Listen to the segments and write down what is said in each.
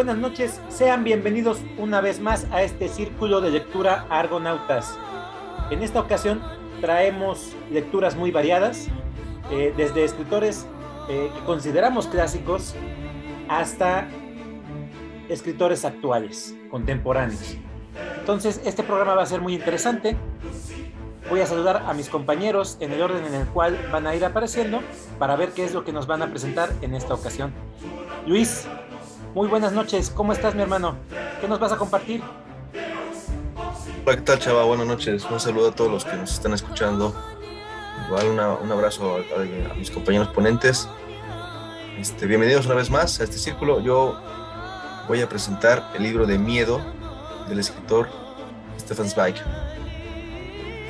buenas noches. Sean bienvenidos una vez más a este círculo de lectura Argonautas. En esta ocasión traemos lecturas muy variadas, eh, desde escritores eh, que consideramos clásicos hasta escritores actuales, contemporáneos. Entonces, este programa va a ser muy interesante. Voy a saludar a mis compañeros en el orden en el cual van a ir apareciendo para ver qué es lo que nos van a presentar en esta ocasión. Luis, muy buenas noches. ¿Cómo estás, mi hermano? ¿Qué nos vas a compartir? Hola, ¿qué tal, chava? Buenas noches. Un saludo a todos los que nos están escuchando. Igual un abrazo a, mis compañeros ponentes. Este, bienvenidos una vez más a este círculo. Yo voy a presentar el libro de Miedo del escritor Stefan Zweig.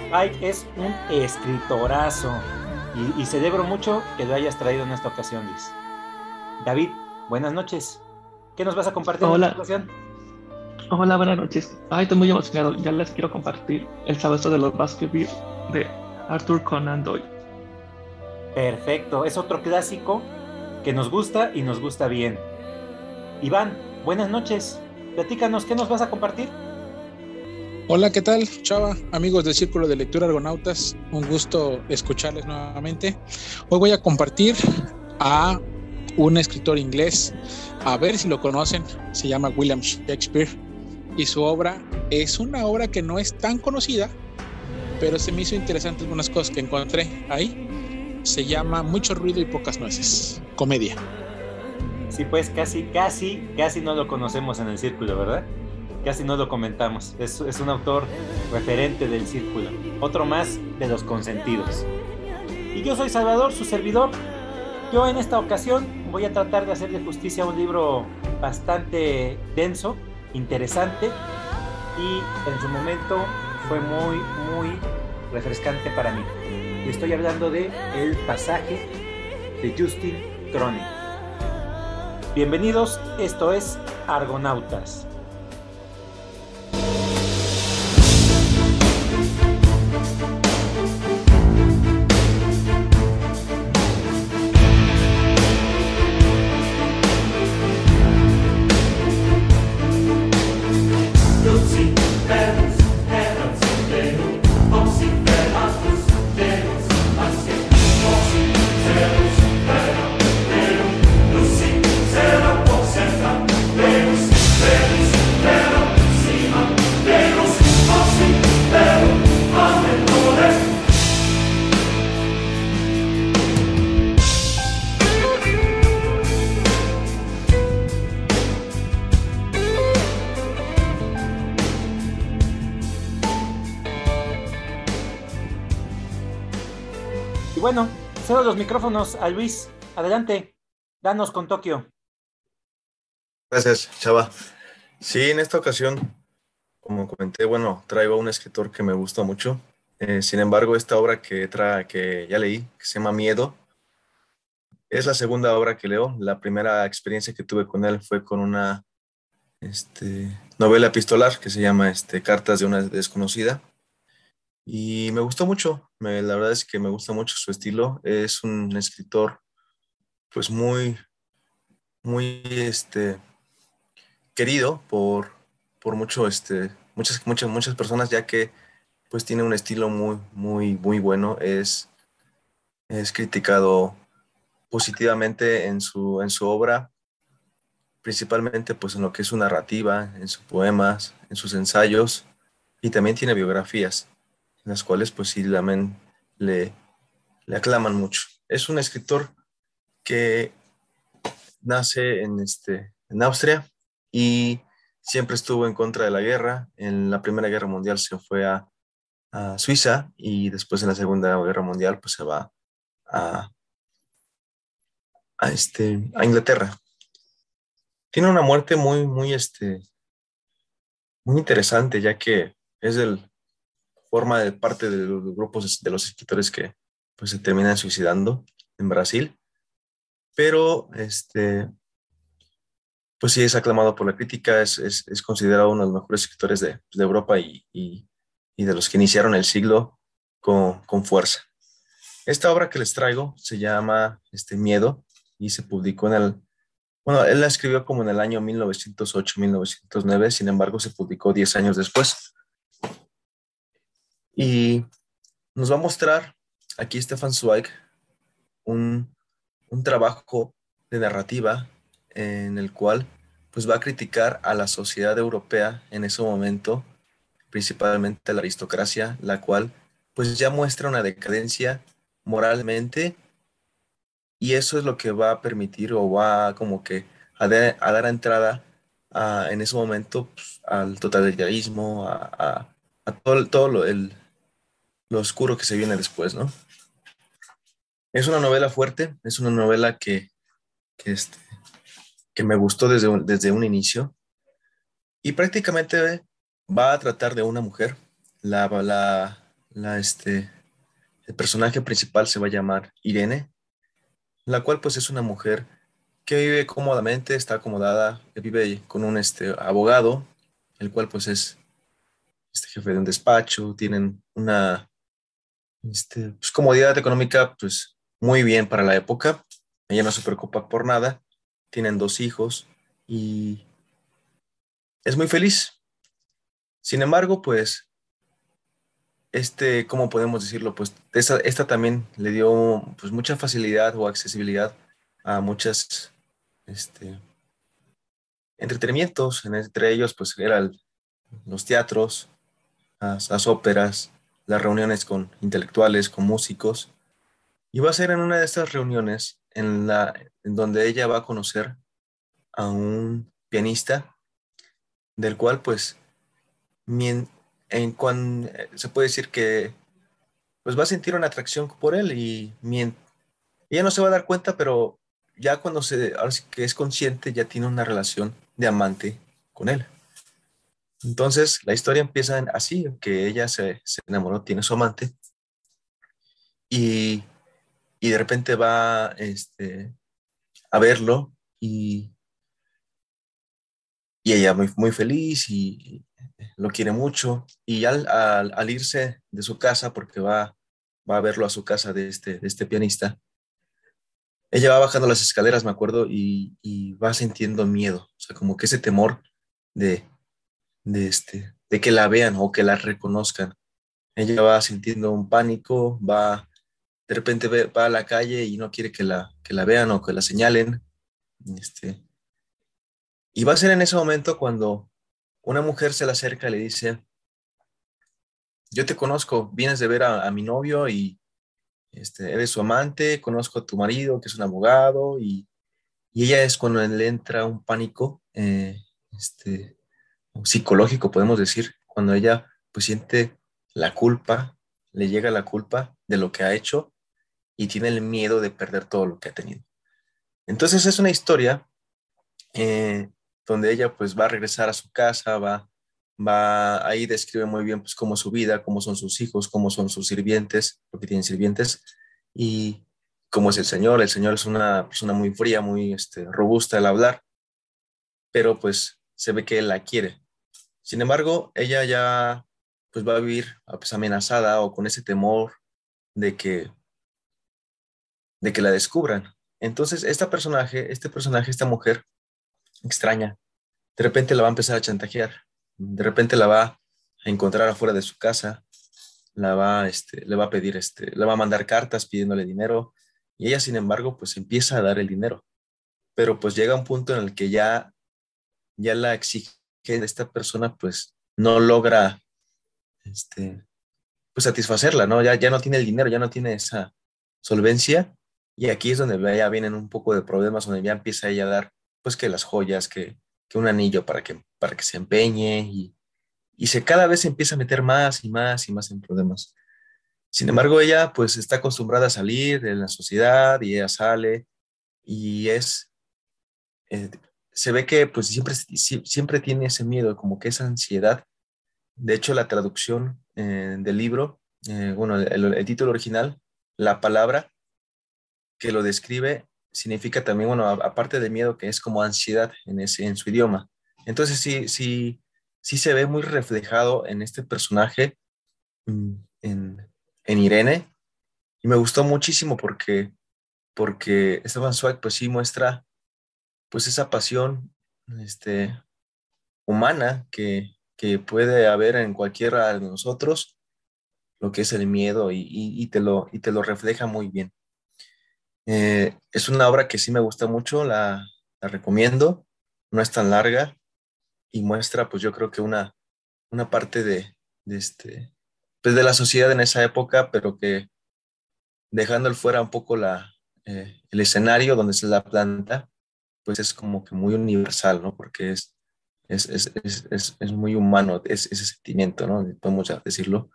Zweig es un escritorazo y, y celebro mucho que lo hayas traído en esta ocasión, Luis. David, buenas noches. ¿Qué nos vas a compartir Hola. en? Hola, buenas noches. Ay, estoy muy emocionado. Ya les quiero compartir El Sabeso de los Baskerville de Arthur Conan Doyle. Perfecto, es otro clásico que nos gusta y nos gusta bien. Iván, buenas noches. Platícanos, ¿qué nos vas a compartir? Hola, ¿qué tal, Chava? Amigos del Círculo de Lectura Argonautas, un gusto escucharles nuevamente. Hoy voy a compartir a un escritor inglés, a ver si lo conocen, se llama William Shakespeare, y su obra es una obra que no es tan conocida, pero se me hizo interesante algunas cosas que encontré ahí. Se llama Mucho ruido y pocas nueces, comedia. Sí, pues casi, casi, casi no lo conocemos en el círculo, ¿verdad? Casi no lo comentamos. Es, es un autor referente del círculo. Otro más de los consentidos. Y yo soy Salvador, su servidor. Yo en esta ocasión voy a tratar de hacerle justicia a un libro bastante denso, interesante y en su momento fue muy, muy refrescante para mí. Y estoy hablando de El pasaje de Justin Cronin. Bienvenidos, esto es Argonautas. Micrófonos a Luis. Adelante, danos con Tokio. Gracias, Chava. Sí, en esta ocasión, como comenté, bueno, traigo a un escritor que me gusta mucho. Eh, sin embargo, esta obra que, tra que ya leí, que se llama Miedo, es la segunda obra que leo. La primera experiencia que tuve con él fue con una este, novela epistolar que se llama este, Cartas de una desconocida. Y me gustó mucho, la verdad es que me gusta mucho su estilo. Es un escritor, pues muy, muy, este, querido por, por mucho, este, muchas, muchas, muchas personas, ya que, pues, tiene un estilo muy, muy, muy bueno. Es, es criticado positivamente en su, en su obra, principalmente, pues, en lo que es su narrativa, en sus poemas, en sus ensayos, y también tiene biografías las cuales pues sí también le, le aclaman mucho. Es un escritor que nace en, este, en Austria y siempre estuvo en contra de la guerra. En la Primera Guerra Mundial se fue a, a Suiza y después en la Segunda Guerra Mundial pues se va a, a, este, a Inglaterra. Tiene una muerte muy, muy, este, muy interesante ya que es del forma parte de los grupos de los escritores que pues, se terminan suicidando en Brasil. Pero, este, pues sí, es aclamado por la crítica, es, es, considerado uno de los mejores escritores de, de Europa y, y, y, de los que iniciaron el siglo con, con, fuerza. Esta obra que les traigo se llama este, Miedo y se publicó en el, bueno, él la escribió como en el año 1908-1909, sin embargo se publicó 10 años después. Y nos va a mostrar aquí Stefan Zweig un, un trabajo de narrativa en el cual pues va a criticar a la sociedad europea en ese momento, principalmente a la aristocracia, la cual pues ya muestra una decadencia moralmente y eso es lo que va a permitir o va como que a, dar entrada en ese momento pues, al totalitarismo, a, todo, todo lo, el, lo oscuro que se viene después, ¿no? Es una novela fuerte, es una novela que, este, que me gustó desde un, desde un inicio y prácticamente va a tratar de una mujer. La, la, la, este, el personaje principal se va a llamar Irene, la cual pues es una mujer que vive cómodamente, está acomodada, vive con un este, abogado, el cual pues es este jefe de un despacho, tienen una este, pues, comodidad económica pues muy bien para la época, ella no se preocupa por nada, tienen dos hijos y es muy feliz. Sin embargo, pues, este, ¿cómo podemos decirlo? Pues esta, también le dio pues, mucha facilidad o accesibilidad a muchas este, entretenimientos, entre ellos pues eran los teatros, las, las, óperas, las reuniones con intelectuales, con músicos. Y va a ser en una de estas reuniones en, la, en donde ella va a conocer a un pianista del cual pues en cuan, se puede decir que pues va a sentir una atracción por él y ella no se va a dar cuenta, pero ya cuando se, ahora que es consciente, ya tiene una relación de amante con él. Entonces, la historia empieza así, que ella se, se enamoró, tiene su amante, y y de repente va este, a verlo y, y ella muy, muy feliz y lo quiere mucho y al, al, irse de su casa, porque va, va a verlo a su casa de este, de este pianista, ella va bajando las escaleras, me acuerdo, y, y, va sintiendo miedo, o sea, como que ese temor de, de, este, de que la vean o que la reconozcan. Ella va sintiendo un pánico, va de repente va a la calle y no quiere que la, que la vean o que la señalen. Este, y va a ser en ese momento cuando una mujer se le acerca y le dice, yo te conozco, vienes de ver a, mi novio y este, eres su amante, conozco a tu marido que es un abogado y, y ella es cuando le entra un pánico eh, este, psicológico, podemos decir, cuando ella pues siente la culpa, le llega la culpa de lo que ha hecho y tiene el miedo de perder todo lo que ha tenido. Entonces es una historia eh, donde ella pues va a regresar a su casa, va, va, ahí describe muy bien pues cómo es su vida, cómo son sus hijos, cómo son sus sirvientes, porque tienen sirvientes, y cómo es el Señor. El Señor es una persona muy fría, muy este, robusta al hablar, pero pues se ve que él la quiere. Sin embargo, ella ya pues va a vivir pues, amenazada o con ese temor de que de que la descubran. Entonces, esta personaje, este personaje, esta mujer extraña, de repente la va a empezar a chantajear, de repente la va a encontrar afuera de su casa, la va, este, le va a pedir, este, le va a mandar cartas pidiéndole dinero y ella, sin embargo, pues empieza a dar el dinero. Pero pues llega un punto en el que ya, ya la exige de esta persona, pues no logra, este, pues satisfacerla, ¿no? Ya, ya no tiene el dinero, ya no tiene esa solvencia y aquí es donde ya vienen un poco de problemas, donde ya empieza ella a dar, pues que las joyas, que, que un anillo para que, para que se empeñe y, y se cada vez empieza a meter más y más y más en problemas. Sin embargo, ella pues está acostumbrada a salir de la sociedad y ella sale y es, eh, se ve que pues siempre, siempre tiene ese miedo, como que esa ansiedad. De hecho, la traducción eh, del libro, eh, bueno, el, título original, la palabra que lo describe significa también, bueno, aparte de miedo, que es como ansiedad en, ese, en su idioma. Entonces sí, sí, sí se ve muy reflejado en este personaje, mm, en, en Irene, y me gustó muchísimo porque, porque Stefan Zweig pues sí muestra pues esa pasión este, humana que, que puede haber en cualquiera de nosotros, lo que es el miedo y, y, te, lo, y te lo refleja muy bien. Eh, es una obra que sí me gusta mucho, la, la, recomiendo, no es tan larga y muestra pues yo creo que una, una parte de, este, pues, de la sociedad en esa época, pero que dejando fuera un poco la, eh, el escenario donde se la planta, pues es como que muy universal, ¿no? Porque es, es, es, es, es muy humano ese sentimiento, ¿no? Podemos ya decirlo.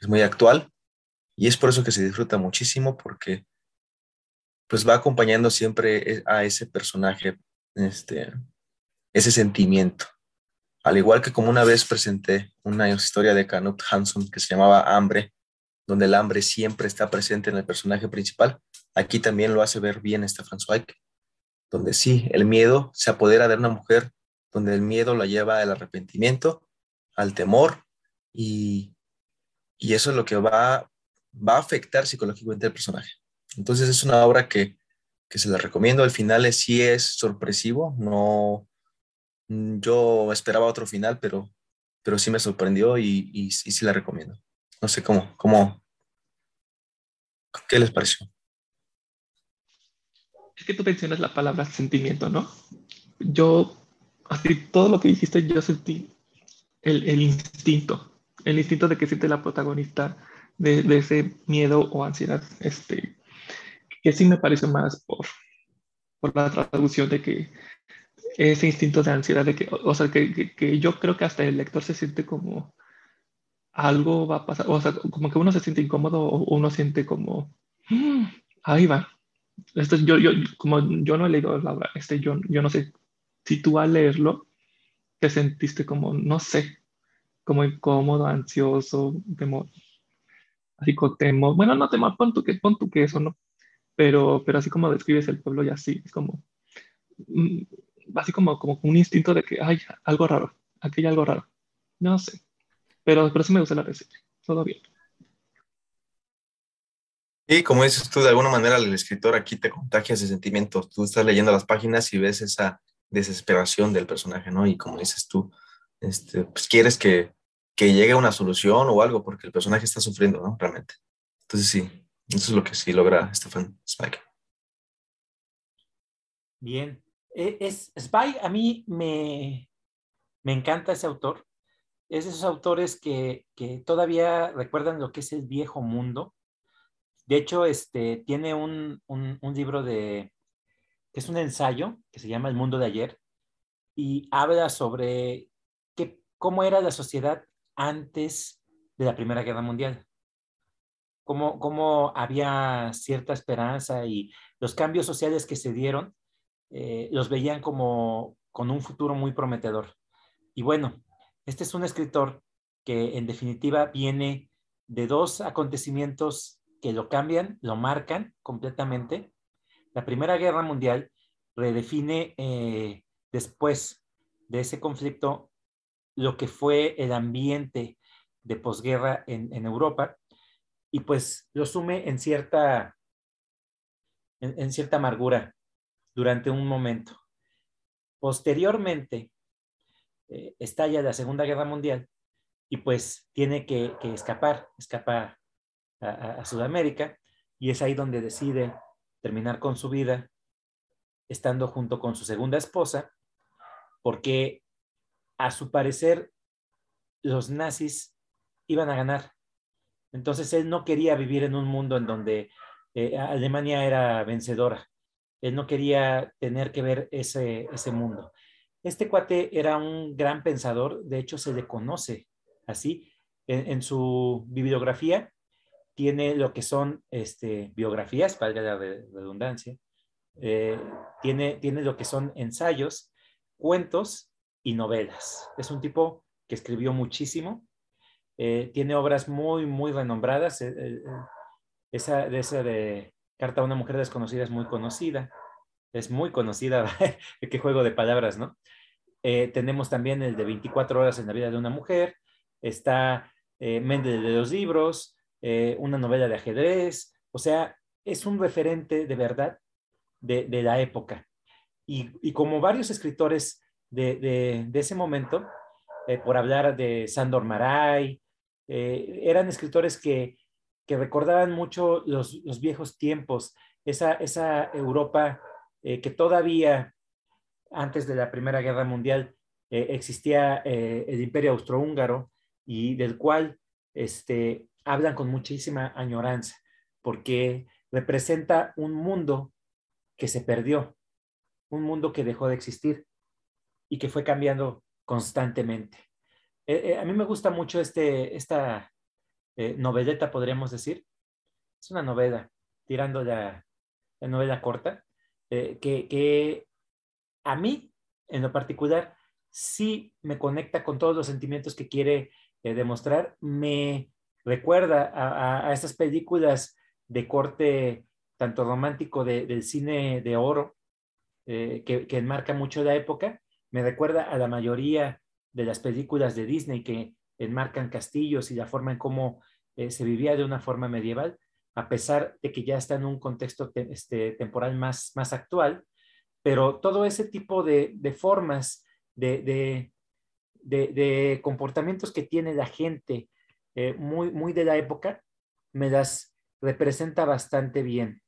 Es muy actual y es por eso que se disfruta muchísimo porque pues va acompañando siempre e, a ese personaje, este, ese sentimiento. Al igual que como una vez presenté una historia de Canut Hanson que se llamaba Hambre, donde el hambre siempre está presente en el personaje principal, aquí también lo hace ver bien Stefan Zweig, donde sí, el miedo se apodera de una mujer, donde el miedo la lleva al arrepentimiento, al temor, y, y eso es lo que va, va a afectar psicológicamente al personaje. Entonces es una obra que, que se la recomiendo. El final es, sí es sorpresivo, no, yo esperaba otro final, pero, pero sí me sorprendió y, y, y sí la recomiendo. No sé cómo, cómo, ¿qué les pareció? Es que tú mencionas la palabra sentimiento, ¿no? Yo, así, todo lo que dijiste, yo sentí el, el instinto, el instinto de que siente la protagonista de, de, ese miedo o ansiedad, este, que sí me parece más por, por la traducción de que ese instinto de ansiedad, de que, o sea, que, que, que yo creo que hasta el lector se siente como algo va a pasar, o sea, como que uno se siente incómodo o uno siente como, mm, ahí va, esto, yo, yo, como yo no he leído la obra, este, yo, yo no sé si tú al leerlo te sentiste como, no sé, como incómodo, ansioso, temor, así con temor, bueno, no temor, pon tú que, pon que eso, ¿no? Pero, pero así como describes el pueblo y así, es como, mm, así como, como un instinto de que hay algo raro, aquí hay algo raro, no sé, pero, pero sí me gusta la reseña, todo bien. Y como dices tú, de alguna manera el escritor aquí te contagia ese sentimiento. Tú estás leyendo las páginas y ves esa desesperación del personaje, ¿no? Y como dices tú, este, pues quieres que, que llegue a una solución o algo porque el personaje está sufriendo, ¿no? Realmente. Entonces sí, eso es lo que sí logra Stefan Zweig. Bien. E, es, a mí me, me encanta ese autor. Es de esos autores que, que todavía recuerdan lo que es el viejo mundo de hecho, este, tiene un, un, libro de, es un ensayo que se llama El mundo de ayer y habla sobre que, cómo era la sociedad antes de la Primera Guerra Mundial. Cómo, cómo había cierta esperanza y los cambios sociales que se dieron eh, los veían como con un futuro muy prometedor. Y bueno, este es un escritor que en definitiva viene de dos acontecimientos que lo cambian, lo marcan completamente. La Primera Guerra Mundial redefine eh, después de ese conflicto lo que fue el ambiente de posguerra en, Europa y pues lo sume en cierta, en, cierta amargura durante un momento. Posteriormente eh, estalla la Segunda Guerra Mundial y pues tiene que, que escapar, escapa a, Sudamérica y es ahí donde decide terminar con su vida estando junto con su segunda esposa, porque a su parecer los nazis iban a ganar. Entonces él no quería vivir en un mundo en donde eh, Alemania era vencedora. Él no quería tener que ver ese, ese mundo. Este cuate era un gran pensador, de hecho se le conoce así. En, en su bibliografía tiene lo que son este, biografías, para la redundancia, eh, tiene, tiene lo que son ensayos, cuentos y novelas. Es un tipo que escribió muchísimo, eh, tiene obras muy, muy renombradas. Eh, esa, esa de Carta a una mujer desconocida es muy conocida, es muy conocida, qué juego de palabras, ¿no? tenemos también el de 24 horas en la vida de una mujer, está Méndez de los libros, eh, una novela de ajedrez, O sea, es un referente de verdad de, la época. Y, como varios escritores de, ese momento, eh, por hablar de Sandor Maray, eh, eran escritores que, recordaban mucho los, viejos tiempos, esa, esa Europa que todavía antes de la Primera Guerra Mundial existía el Imperio Austrohúngaro y del cual este, hablan con muchísima añoranza, porque representa un mundo que se perdió, un mundo que dejó de existir y que fue cambiando constantemente. Eh, eh, a mí me gusta mucho este, esta eh, noveleta, podríamos decir. Es una novela, tirando la, novela corta, que, que a mí, en lo particular, sí me conecta con todos los sentimientos que quiere demostrar. Me recuerda a, a, estas películas de corte tanto romántico del cine de oro, eh, que, que, enmarca mucho la época, me recuerda a la mayoría de las películas de Disney que enmarcan castillos y la forma en cómo eh, se vivía de una forma medieval, a pesar de que ya está en un contexto este, temporal más, más actual, pero todo ese tipo de, de formas, de, de, de, comportamientos que tiene la gente eh, muy, muy de la época, me las representa bastante bien.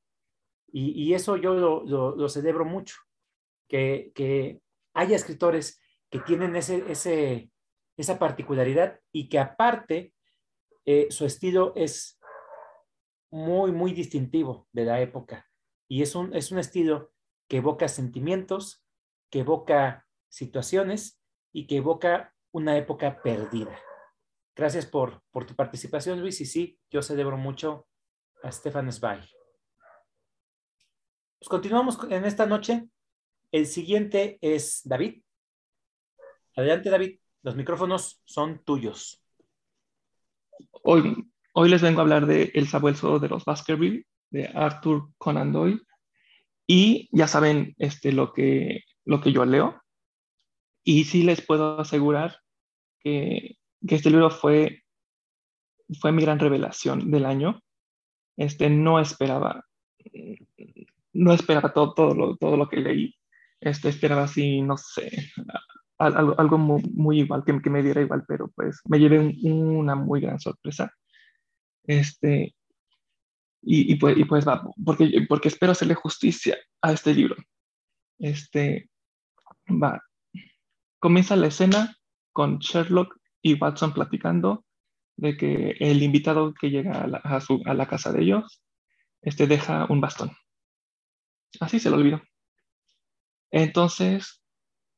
Y, eso yo lo, celebro mucho, que, que, haya escritores que tienen ese, ese, esa particularidad y que aparte eh, su estilo es muy, muy distintivo de la época. Y es un, es un estilo que evoca sentimientos, que evoca situaciones y que evoca una época perdida. Gracias por, por tu participación, Luis. Y sí, yo celebro mucho a Stefan Zweig. Pues continuamos en esta noche. El siguiente es David. Adelante, David. Los micrófonos son tuyos. Hoy, hoy les vengo a hablar de El sabueso de los Baskerville, de Arthur Conan Doyle. Y ya saben este, lo, que, lo que yo leo. Y sí les puedo asegurar que que este libro fue, fue mi gran revelación del año. Este, no esperaba, no esperaba todo, todo, lo, todo lo que leí. Este, esperaba así, no sé, algo, algo muy, muy, igual, que, que, me diera igual, pero pues me llevé una muy gran sorpresa. Este, y, y, pues, y pues va, porque, porque espero hacerle justicia a este libro. Este, va, comienza la escena con Sherlock y Watson platicando de que el invitado que llega a la, casa de ellos este, deja un bastón. Así se lo olvidó. Entonces,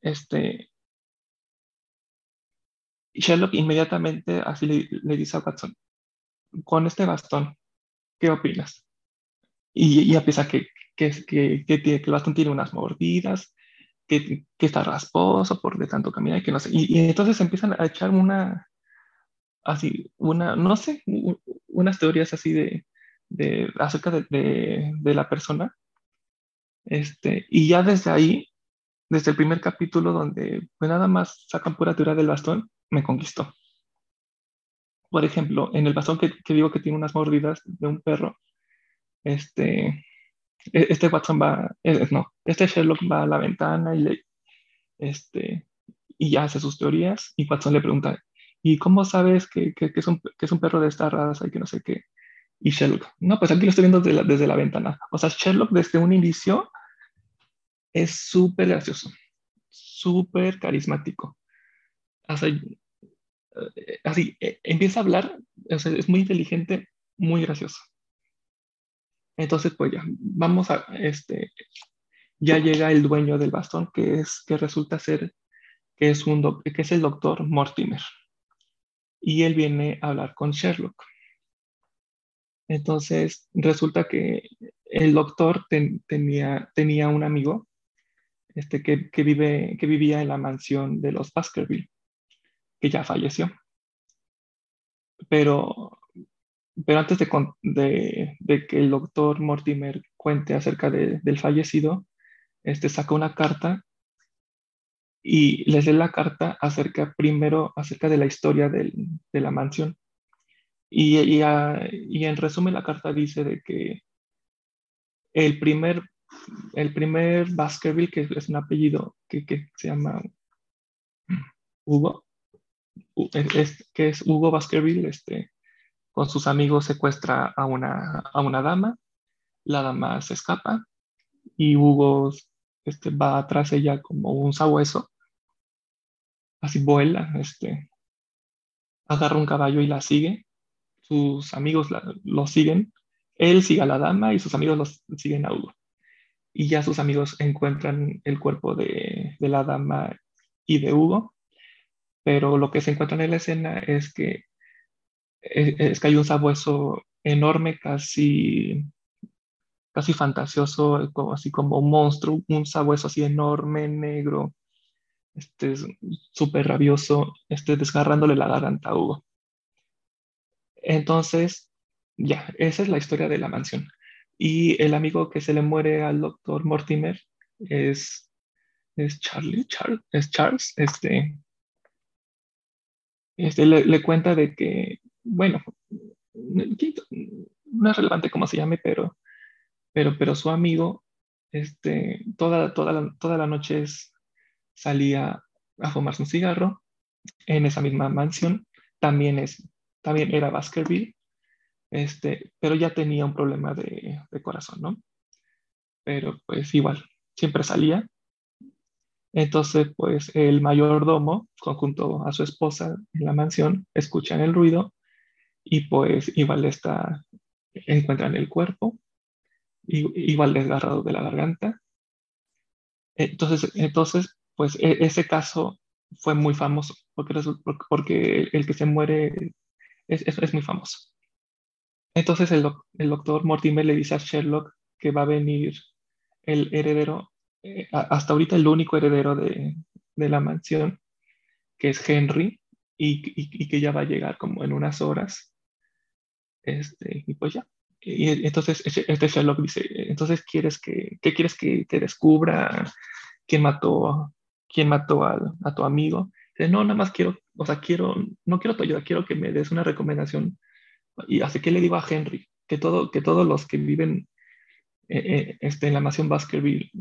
este, Sherlock inmediatamente así le, dice a Watson, con este bastón, ¿qué opinas? Y, y empieza que, que, que, que, el bastón tiene unas mordidas, que, está rasposo por de tanto caminar que no sé. Y, entonces empiezan a echar una, así, una, no sé, unas teorías así de, de acerca de, de, la persona. Este, y ya desde ahí, desde el primer capítulo donde pues nada más sacan pura teoría del bastón, me conquistó. Por ejemplo, en el bastón que, que digo que tiene unas mordidas de un perro, este, este Watson va, eh, no, este Sherlock va a la ventana y le, este, y ya hace sus teorías y Watson le pregunta, ¿y cómo sabes que, que, es, un, que es un perro de esta raza y que no sé qué? Y Sherlock, no, pues aquí lo estoy viendo desde la, desde la ventana. O sea, Sherlock desde un inicio es súper gracioso, súper carismático. Así, eh, así eh, empieza a hablar, o sea, es muy inteligente, muy gracioso. Entonces, pues ya, vamos a, este, ya llega el dueño del bastón, que es, que resulta ser, que es, un que es el doctor Mortimer. Y él viene a hablar con Sherlock. Entonces, resulta que el doctor tenía, tenía un amigo este, que, que, vive, que vivía en la mansión de los Baskerville, que ya falleció. Pero pero antes de, de, que el doctor Mortimer cuente acerca del fallecido, este, saca una carta y les lee la carta acerca, primero acerca de la historia de la mansión. Y, y, y, en resumen la carta dice de que el primer, el primer Baskerville, que es un apellido que, que se llama Hugo, es, que es Hugo Baskerville, este, con sus amigos secuestra a una, a una dama, la dama se escapa y Hugo este, va atrás ella como un sabueso, así vuela, este, agarra un caballo y la sigue, sus amigos lo siguen, él sigue a la dama y sus amigos los siguen a Hugo. Y ya sus amigos encuentran el cuerpo de, de la dama y de Hugo, pero lo que se encuentra en la escena es que, es, que hay un sabueso enorme, casi casi fantasioso, como, así como un monstruo, un sabueso así enorme, negro, este, súper rabioso, este, desgarrándole la garganta a Hugo. Entonces, ya, esa es la historia de la mansión. Y el amigo que se le muere al doctor Mortimer es, es Charlie, Charles, es Charles, este, este le, cuenta de que, bueno, no es relevante cómo se llame, pero, pero, pero su amigo, este, toda, toda, la, toda la noche salía a fumarse un cigarro en esa misma mansión. También, es, también era Baskerville, este, pero ya tenía un problema de, de corazón, ¿no? Pero pues igual, siempre salía. Entonces, pues el mayordomo, junto a su esposa en la mansión, escuchan el ruido y pues igual está, encuentran el cuerpo, igual desgarrado de la garganta. Entonces, entonces pues e, ese caso fue muy famoso, porque, porque el que se muere es, es, muy famoso. Entonces el, el, doctor Mortimer le dice a Sherlock que va a venir el heredero, eh, hasta ahorita el único heredero de, de, la mansión, que es Henry, y, y, que ya va a llegar como en unas horas. Este, y pues ya. Y entonces este Sherlock dice, entonces quieres que, ¿qué quieres que te descubra? ¿Quién mató quién mató a, tu amigo. Dice, no, nada más quiero, o sea, quiero, no quiero tu ayuda, quiero que me des una recomendación. Y así que le digo a Henry que, todo, que todos los que viven eh, eh, este, en la mansión Baskerville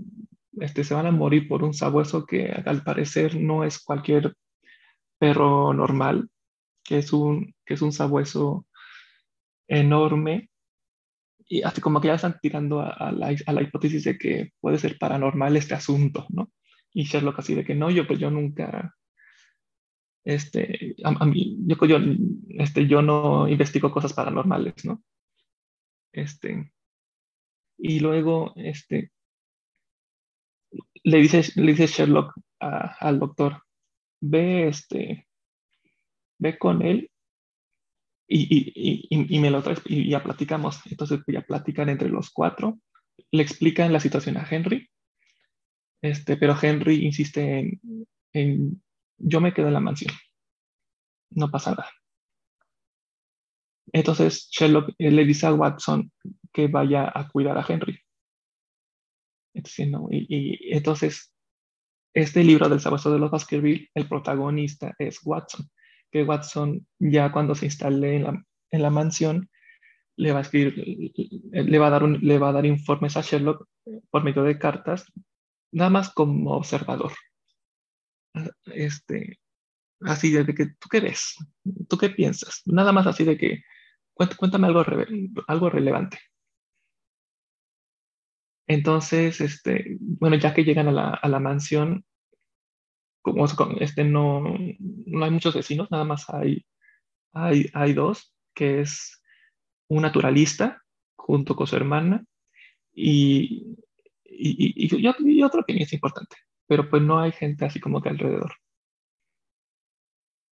este, se van a morir por un sabueso que al parecer no es cualquier perro normal, que es un, que es un sabueso enorme. Y así como que ya están tirando a, la, a la hipótesis de que puede ser paranormal este asunto, ¿no? Y Sherlock así de que no, yo pues yo nunca, este, a, mí, yo, yo, este, yo no investigo cosas paranormales, ¿no? Este, y luego, este, le dice, le dice Sherlock al doctor, ve, este, ve con él y, me lo traes y ya platicamos. Entonces ya platican entre los cuatro, le explican la situación a Henry este, pero Henry insiste en, yo me quedo en la mansión. No pasa nada. Entonces Sherlock eh, le dice a Watson que vaya a cuidar a Henry. y, entonces, este libro del sabueso de los Baskerville, el protagonista es Watson, Watson ya cuando se instale en la, mansión, le va a escribir, le va a, dar le va a dar informes a Sherlock por medio de cartas nada más como observador. Este, así de que, ¿tú qué ves? ¿Tú qué piensas? Nada más así de que, cuéntame algo, relevante. Entonces, este, bueno, ya que llegan a la mansión, como este, no, no hay muchos vecinos, nada más hay, hay, hay dos, que es un naturalista junto con su hermana y y, y, y, otro que es importante, pero pues no hay gente así como que alrededor.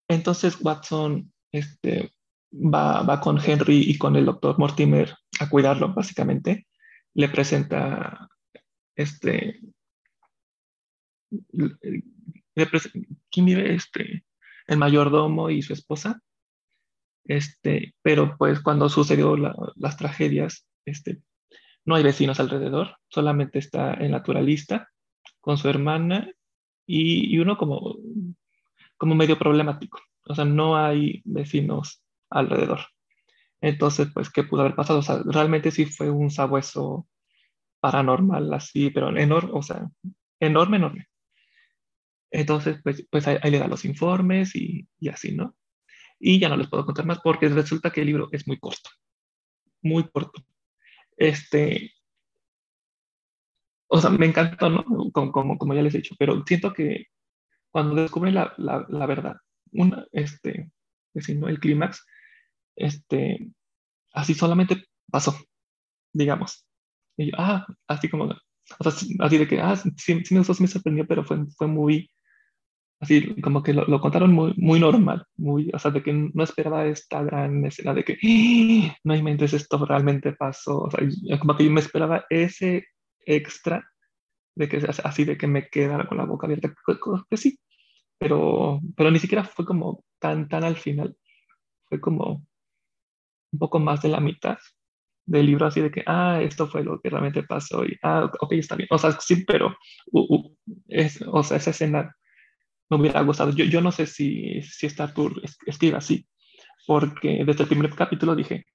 Entonces Watson este, va, va con Henry y con el doctor Mortimer a cuidarlo, básicamente. Le presenta este, ¿quién vive? Este, el mayordomo y su esposa. Este, pero pues cuando sucedió las tragedias, este, no hay vecinos alrededor, solamente está el naturalista con su hermana y, uno como, como medio problemático. O sea, no hay vecinos alrededor. Entonces, pues, ¿qué pudo haber pasado? O sea, realmente sí fue un sabueso paranormal así, pero enorme, o sea, enorme, enorme. Entonces, pues, pues ahí, le da los informes y, y, así, ¿no? Y ya no les puedo contar más porque resulta que el libro es muy corto, muy corto. Este, o sea, me encantó, ¿no? Como, como, como ya les he dicho, pero siento que cuando descubren la, la, la verdad, una, este, ¿no? el clímax, este, así solamente pasó, digamos. Y yo, ah, así como, o sea, así de que, ah, sí, sí me gustó, me sorprendió, pero fue, fue muy, así como que lo, lo, contaron muy, muy normal, muy, o sea, de que no esperaba esta gran escena de que, ¡Ah! no hay mentes, esto realmente pasó, o sea, como que yo me esperaba ese extra de que así de que me quedara con la boca abierta, que, que sí, pero, pero ni siquiera fue como tan, tan al final, fue como un poco más de la mitad del libro, así de que, ah, esto fue lo que realmente pasó, y, ah, ok, está bien, o sea, sí, pero, uh, uh, es, o sea, esa escena me hubiera gustado. Yo, yo no sé si, si esta tour escribe así, porque desde el primer capítulo dije,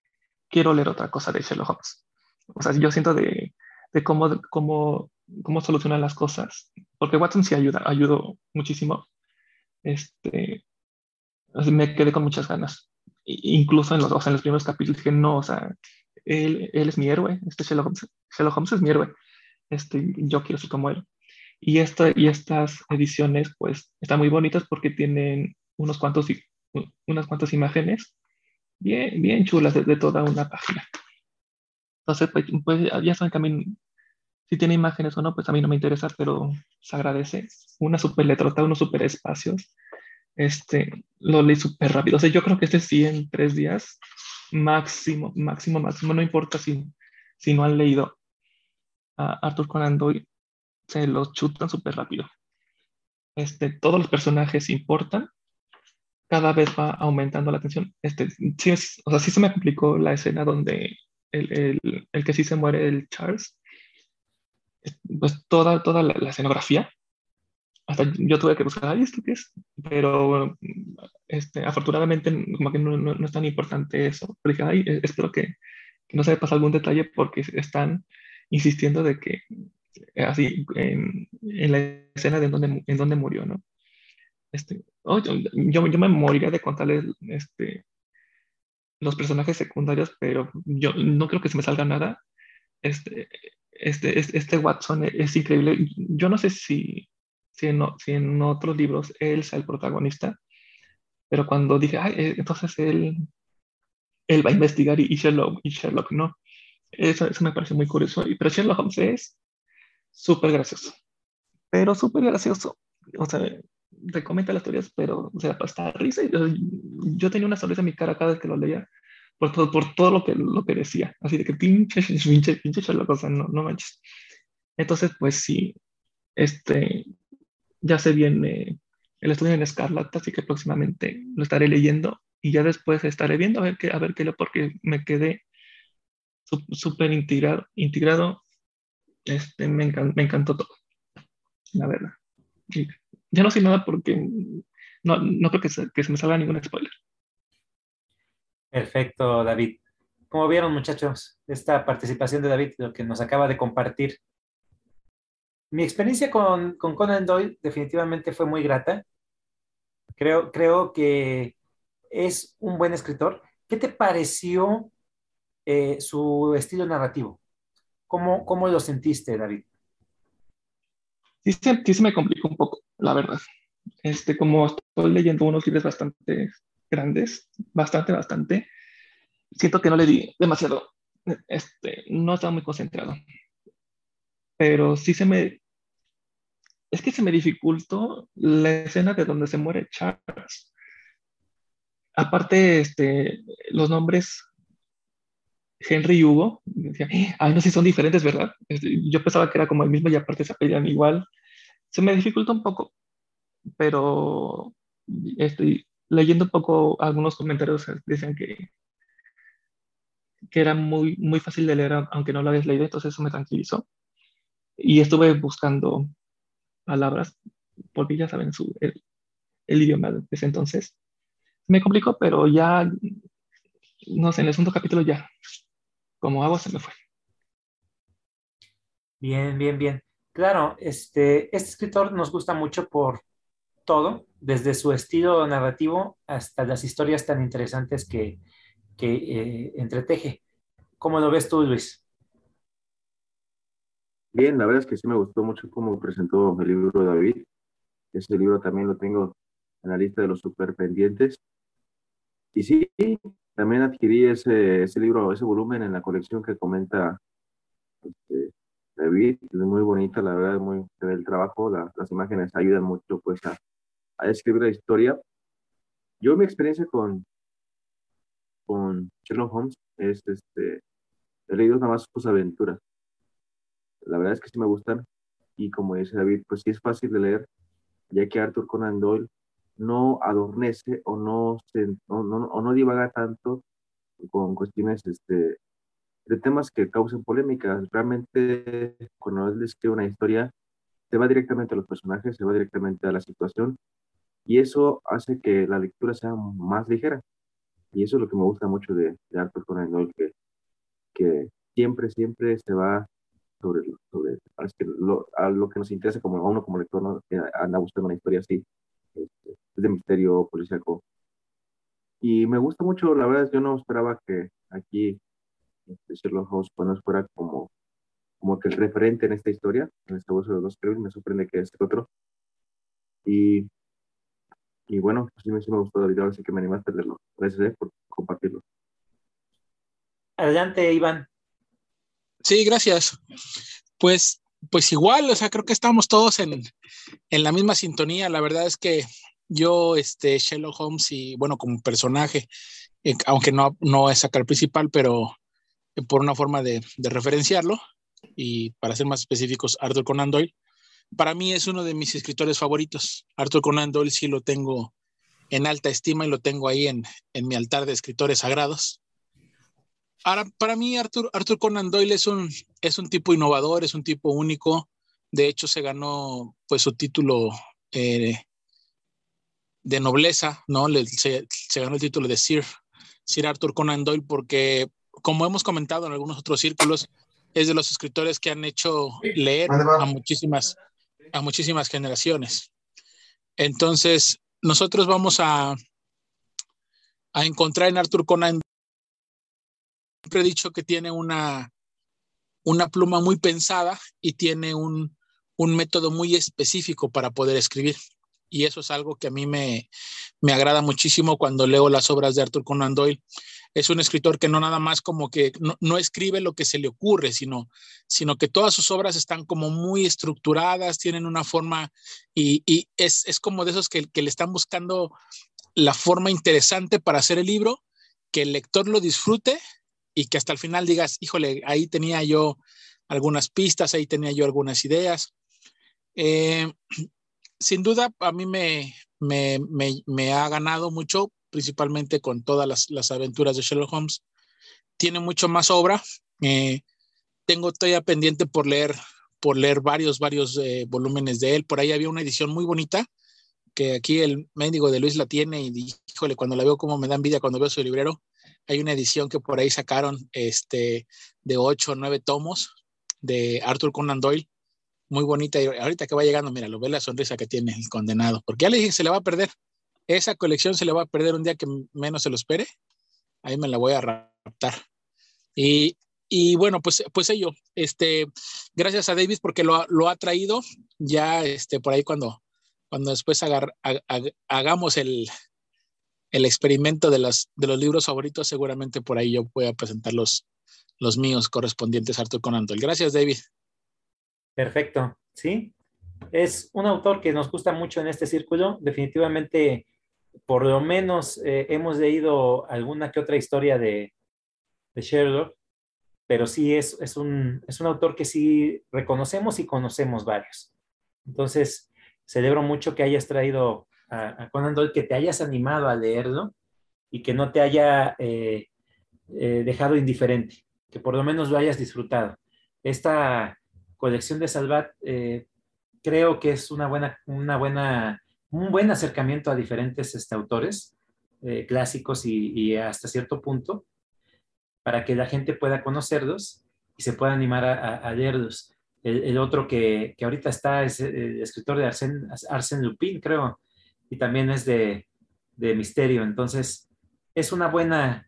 quiero leer otra cosa de Sherlock Holmes. O sea, yo siento de, de cómo, cómo, cómo solucionan las cosas, porque Watson sí ayuda, ayudó muchísimo. Este, me quedé con muchas ganas. Incluso en los, o sea, en los primeros capítulos dije, no, o sea, él, él es mi héroe, este Sherlock Holmes, Sherlock Holmes es mi héroe, este, yo quiero ser como él. Y, esta, y estas ediciones, pues, están muy bonitas porque tienen unos cuantos, unas cuantas imágenes bien, bien chulas de, toda una página. Entonces, pues, pues, ya saben que a mí, si tiene imágenes o no, pues a mí no me interesa, pero se agradece. Una super letrota, unos super espacios. Este, lo leí súper rápido. O sea, yo creo que este sí en tres días, máximo, máximo, máximo. No importa si, si no han leído a Arthur Conan Doyle, se los chutan súper rápido. Este, todos los personajes importan, cada vez va aumentando la tensión. Este, sí, o sea, sí se me complicó la escena donde el, el, el, que sí se muere, el Charles, pues toda, toda la, la escenografía, hasta yo tuve que buscar, ¿y esto qué es? Pero este, afortunadamente como que no, no, no, es tan importante eso. Pero dije, ay, espero que, que no se me pase algún detalle porque están insistiendo de que así, en, en, la escena de donde, en donde murió, ¿no? Este, oh, yo, yo, yo, me moriría de contarles este, los personajes secundarios, pero yo no creo que se me salga nada. Este, este, este, este Watson es, increíble. Yo no sé si, si, en, si en otros libros él sea el protagonista, pero cuando dije, Ay, eh, entonces él, él va a investigar y, Sherlock, y Sherlock no. Eso, eso me parece muy curioso. Pero Sherlock Holmes es súper gracioso. Pero súper gracioso. O sea, te comenta las teorías, pero, o sea, hasta risa. Yo tenía una sonrisa en mi cara cada vez que lo leía, por todo, por todo lo, que, lo que decía. Así de que pinche, pinche, pinche Sherlock, o sea, no, no manches. Entonces, pues sí, este, ya se viene el estudio en Escarlata, así que próximamente lo estaré leyendo y ya después estaré viendo a ver qué, a ver qué lo, porque me quedé súper integrado, integrado este, me, encantó, todo, la verdad. Ya no sé nada porque no, creo que se, me salga ningún spoiler. Perfecto, David. Como vieron, muchachos, esta participación de David, lo que nos acaba de compartir. Mi experiencia con, con Conan Doyle definitivamente fue muy grata. Creo, creo que es un buen escritor. ¿Qué te pareció eh, su estilo narrativo? ¿Cómo, cómo lo sentiste, David? Sí, sí, se me complicó un poco, la verdad. Este, como estoy leyendo unos libros bastante grandes, bastante, bastante, siento que no le di demasiado, este, no estaba muy concentrado. Pero sí se me, es que se me dificultó la escena de donde se muere Charles. Aparte, este, los nombres Henry y Hugo, decía, ay, no sé si son diferentes, ¿verdad? Este, yo pensaba que era como el mismo y aparte se apellían igual. Se me dificulta un poco, pero estoy leyendo un poco algunos comentarios, dicen que, que era muy, muy fácil de leer, aunque no lo habías leído, entonces eso me tranquilizó. Y estuve buscando palabras, porque ya saben su, el, el idioma desde entonces. Me complicó, pero ya no sé, en el segundo capítulo ya, como agua se me fue. Bien, bien, bien. Claro, este, este escritor nos gusta mucho por todo, desde su estilo narrativo hasta las historias tan interesantes que, que eh, entreteje. ¿Cómo lo ves tú, Luis? Bien, la verdad es que sí me gustó mucho cómo presentó el libro de David. Ese libro también lo tengo en la lista de los super pendientes. Y sí, también adquirí ese, ese libro, ese volumen en la colección que comenta este, David. Es muy bonita, la verdad, muy el trabajo, las imágenes ayudan mucho pues a, a escribir la historia. Yo mi experiencia con, con Sherlock Holmes es, este, he leído nada más sus aventuras. La verdad es que sí me gustan y como dice David, pues sí es fácil de leer, ya que Arthur Conan Doyle no adornece o no, o no divaga tanto con cuestiones este, de temas que causan polémicas. Realmente, cuando él describe una historia, se va directamente a los personajes, se va directamente a la situación, y eso hace que la lectura sea más ligera. Y eso es lo que me gusta mucho de, de Arthur Conan Doyle, que, siempre, siempre se va sobre, lo, que nos interesa como a uno como lector, ¿no? anda buscando una historia así, este, de misterio policíaco. Y me gusta mucho, la verdad, yo no esperaba que aquí este, Sherlock Holmes pues, fuera como, como que el referente en esta historia, en este uso de los tres, me sorprende que este otro. Y, y bueno, pues sí, me, sí me gustó David, así que me animaste a leerlo. Gracias eh, por compartirlo. Adelante, Iván. Sí, gracias. Pues, pues igual, o sea, creo que estamos todos en, en la misma sintonía. La verdad es que yo, este, Sherlock Holmes y, bueno, como personaje, eh, aunque no, no es acá el principal, pero por una forma de, de, referenciarlo, y para ser más específicos, Arthur Conan Doyle, para mí es uno de mis escritores favoritos. Arthur Conan Doyle sí lo tengo en alta estima y lo tengo ahí en, en mi altar de escritores sagrados. Ahora, para mí, Arthur, Arthur Conan Doyle es un, es un tipo innovador, es un tipo único. De hecho, se ganó pues su título eh, de nobleza, ¿no? Le, se, se, ganó el título de Sir, Sir Arthur Conan Doyle porque, como hemos comentado en algunos otros círculos, es de los escritores que han hecho leer a muchísimas, a muchísimas generaciones. Entonces, nosotros vamos a, a encontrar en Arthur Conan siempre he dicho que tiene una, una pluma muy pensada y tiene un, un, método muy específico para poder escribir. Y eso es algo que a mí me, me agrada muchísimo cuando leo las obras de Arthur Conan Doyle. Es un escritor que no nada más como que no, no escribe lo que se le ocurre, sino, sino que todas sus obras están como muy estructuradas, tienen una forma y, y es, es, como de esos que, que le están buscando la forma interesante para hacer el libro, que el lector lo disfrute y que hasta el final digas, híjole, ahí tenía yo algunas pistas, ahí tenía yo algunas ideas. Eh, sin duda, a mí me, me, me, me, ha ganado mucho, principalmente con todas las, las, aventuras de Sherlock Holmes. Tiene mucho más obra. Eh, tengo todavía pendiente por leer, por leer varios, varios eh, volúmenes de él. Por ahí había una edición muy bonita que aquí el médico de Luis la tiene y híjole, cuando la veo como me da envidia cuando veo su librero. Hay una edición que por ahí sacaron este, de ocho o nueve tomos de Arthur Conan Doyle, muy bonita. Y ahorita que va llegando, mira, lo ve la sonrisa que tiene el condenado, porque ya le dije, se le va a perder. Esa colección se le va a perder un día que menos se lo espere. Ahí me la voy a raptar. Y, y bueno, pues, pues ello, este, gracias a Davis porque lo, ha traído ya este, por ahí cuando, cuando después hagamos el, el experimento de, de los libros favoritos, seguramente por ahí yo voy a presentar los, los míos correspondientes a Arthur Conan Doyle. Gracias, David. Perfecto, sí. Es un autor que nos gusta mucho en este círculo. Definitivamente, por lo menos eh, hemos leído alguna que otra historia de, de Sherlock, pero sí es, es, un, es un autor que sí reconocemos y conocemos varios. Entonces, celebro mucho que hayas traído a, a Conan Doyle, que te hayas animado a leerlo y que no te haya eh, eh, dejado indiferente, que por lo menos lo hayas disfrutado. Esta colección de Salvat eh, creo que es una buena, una buena, un buen acercamiento a diferentes este, autores clásicos y, y, hasta cierto punto. para que la gente pueda conocerlos y se pueda animar a, leerlos. El, otro que, que, ahorita está es el escritor de Arsène, Lupin, creo, y también es de, de misterio. Entonces, es una buena